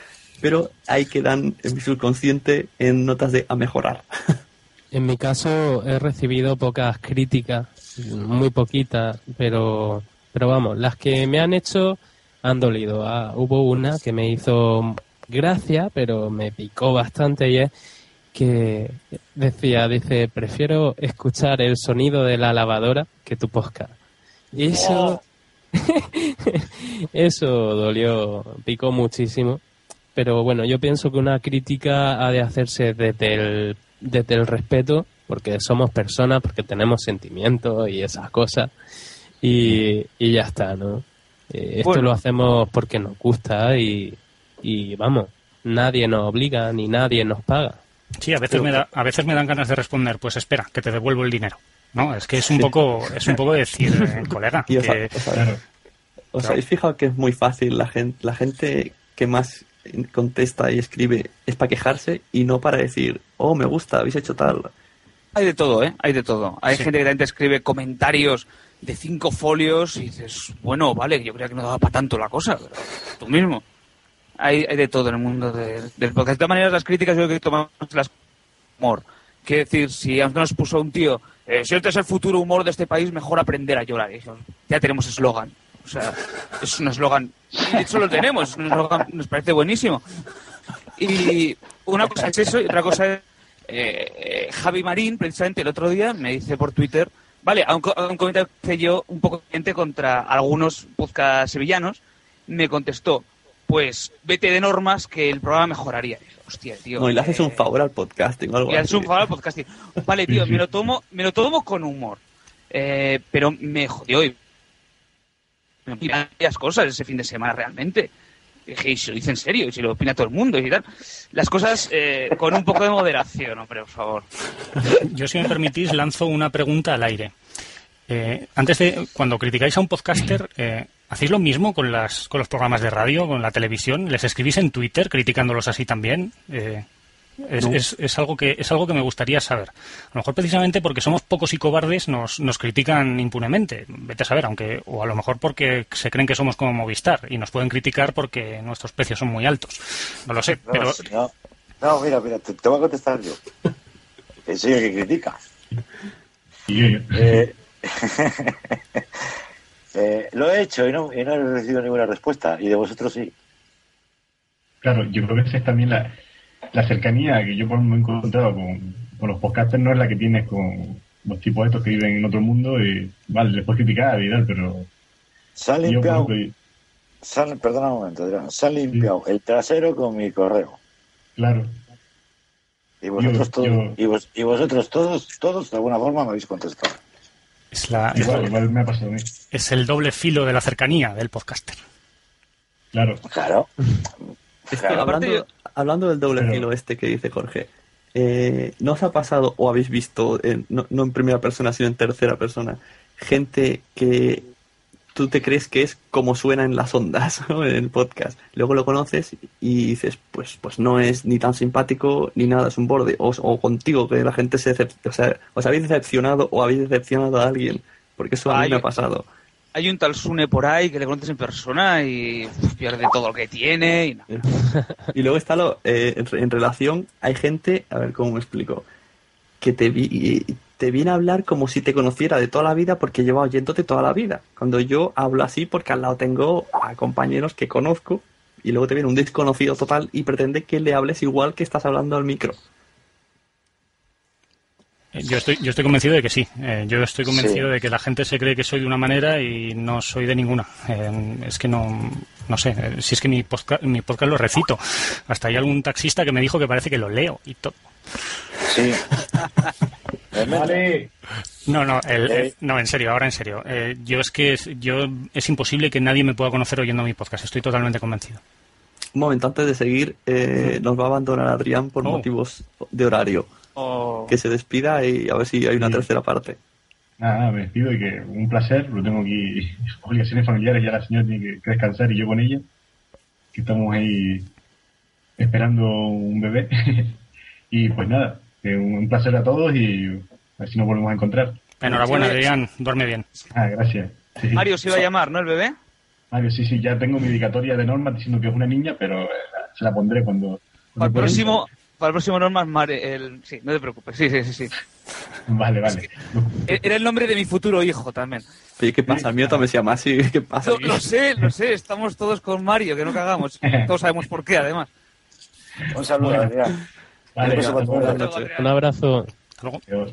E: Pero ahí quedan en mi subconsciente en notas de a mejorar.
J: En mi caso he recibido pocas críticas, muy poquitas, pero, pero vamos, las que me han hecho han dolido. Ah, hubo una que me hizo gracia, pero me picó bastante y es que decía, dice, prefiero escuchar el sonido de la lavadora que tu podcast. Y eso, eso dolió, picó muchísimo. Pero bueno, yo pienso que una crítica ha de hacerse desde el, desde el respeto, porque somos personas, porque tenemos sentimientos y esas cosas. Y, y ya está, ¿no? Eh, esto lo hacemos porque nos gusta y, y vamos, nadie nos obliga ni nadie nos paga.
G: Sí, a veces, me da, a veces me dan ganas de responder, pues espera, que te devuelvo el dinero. No, es que es un poco, es un poco decir, eh, colega,
E: Y os,
G: que,
E: os habéis- os habéis fijado que es muy fácil la gente, la gente que más contesta y escribe es para quejarse y no para decir, oh, me gusta, habéis hecho tal.
I: Hay de todo, ¿eh? Hay de todo. Hay
E: Sí.
I: gente que también te escribe comentarios de cinco folios y dices, bueno, vale, yo creía que no daba para tanto la cosa, pero tú mismo. Hay, hay de todo en el mundo de- del podcast. De todas maneras, las críticas yo creo que tomamos las humor. Quiero decir, si nos puso un tío, eh, si este es el futuro humor de este país, mejor aprender a llorar. Ya tenemos eslogan. O sea, es un eslogan. De hecho, lo tenemos. Un eslogan, nos parece buenísimo. Y una cosa es eso y otra cosa es eh, Javi Marín, precisamente el otro día, me dice por Twitter, vale, a un, a un comentario que hice yo un poco contra algunos podcast sevillanos, me contestó, pues vete de normas que el programa mejoraría. Y Hostia, tío.
E: No, y le haces
I: eh,
E: un favor al podcasting o algo
I: y
E: así.
I: un favor al podcasting. Vale, tío, me lo tomo, me lo tomo con humor. Eh, pero me jodió y me opinan varias cosas ese fin de semana realmente. Dije, y si lo dice en serio, y si lo opina todo el mundo y tal. Las cosas eh, con un poco de moderación, hombre, por favor.
G: yo si me permitís lanzo una pregunta al aire. Eh, antes de, cuando criticáis a un podcaster, eh, ¿hacéis lo mismo con, las, con los programas de radio, con la televisión? ¿Les escribís en Twitter criticándolos así también? Eh, es,
E: No.
G: es- es algo que, es algo que me gustaría saber. A lo mejor precisamente porque somos pocos y cobardes nos, nos critican impunemente. Vete a saber, aunque, o a lo mejor porque se creen que somos como Movistar y nos pueden criticar porque nuestros precios son muy altos. No lo sé,
F: No,
G: pero
F: no, no, mira, mira, te, te voy a contestar yo. Que soy el que critica. Eh, eh, lo he hecho y no, y no he recibido ninguna respuesta. Y de vosotros sí.
H: Claro, yo creo que esa es también la, la cercanía que yo por ejemplo, he encontrado con, con los podcasters, no es la que tienes con los tipos estos que viven en otro mundo y, vale, les puedes criticar y tal, pero...
F: Se han
H: yo,
F: limpiado,
H: ejemplo,
F: se han- perdona un momento, Adrián, se han limpiado el trasero con mi correo.
H: claro,
F: Y vosotros
H: Yo-
F: todos,
H: yo-
F: y, vos- y vosotros todos, todos de alguna forma me habéis contestado.
G: Es, la,
H: igual, igual me ha pasado a mí.
G: es el doble filo de la cercanía del podcaster.
H: Claro.
F: Claro.
E: Es que
F: Claro.
E: hablando, hablando del doble
H: Pero-
E: filo este que dice Jorge, eh, ¿no os ha pasado o habéis visto, en- no, no en primera persona, sino en tercera persona, gente que tú te crees que es como suena en las ondas, ¿no? en el podcast. Luego lo conoces y dices, pues, pues no es ni tan simpático ni nada, es un borde. O, o contigo, que la gente se o sea, os habéis decepcionado o habéis decepcionado a alguien. Porque eso a mí me ha pasado.
I: Hay un tal Sune por ahí que le conoces en persona y uf, pierde todo lo que tiene. Y no.
E: Y luego está lo, eh, en, re- en relación, hay gente, a ver cómo me explico, que te, vi- y- te viene a hablar como si te conociera de toda la vida porque lleva oyéndote toda la vida. Cuando yo hablo así porque al lado tengo a compañeros que conozco y luego te viene un desconocido total y pretende que le hables igual que estás hablando al micro.
G: Eh, Yo estoy, yo estoy convencido de que sí. Eh, yo estoy convencido
E: Sí.
G: de que la gente se cree que soy de una manera y no soy de ninguna. Eh, es que no, no sé. eh, si es que mi podcast, mi podcast lo recito. Hasta hay algún taxista que me dijo que parece que lo leo y todo.
F: Sí.
H: Vale.
G: No, no, el- el- no, en serio, ahora en serio. Eh, yo es que es, yo es imposible que nadie me pueda conocer oyendo mi podcast. Estoy totalmente convencido.
E: Un momento antes de seguir, eh, nos va a abandonar Adrián por
G: Oh.
E: motivos de horario.
I: O-
E: Que se despida y a ver si hay una
H: Sí.
E: tercera parte.
H: Nada, nada, me despido y que un placer. Lo tengo aquí, obligaciones familiares, ya la señora tiene que, descansar y yo con ella. Que estamos ahí esperando un bebé. y pues nada, un, un placer a todos y a ver si nos volvemos a encontrar.
G: Enhorabuena. Adrián. Duerme bien.
H: Ah, gracias. Sí.
I: Mario se iba a llamar, ¿no? El bebé.
H: Mario, sí, sí, ya tengo mi dedicatoria de norma diciendo que es una niña, pero eh, se la pondré cuando...
I: Para el
H: cuando
I: próximo, para el próximo normas, Mare- el... sí, no te preocupes. Sí, sí, sí, sí.
H: Vale, vale.
I: Era el nombre de mi futuro hijo también.
E: Oye, ¿qué pasa? El mío también se llama así. ¿Qué pasa?
I: Lo, lo sé, lo sé. Estamos todos con Mario, que no cagamos. Todos sabemos por qué, además.
F: Un saludo,
H: Bueno. Vale.
J: Un abrazo.
G: Hasta luego.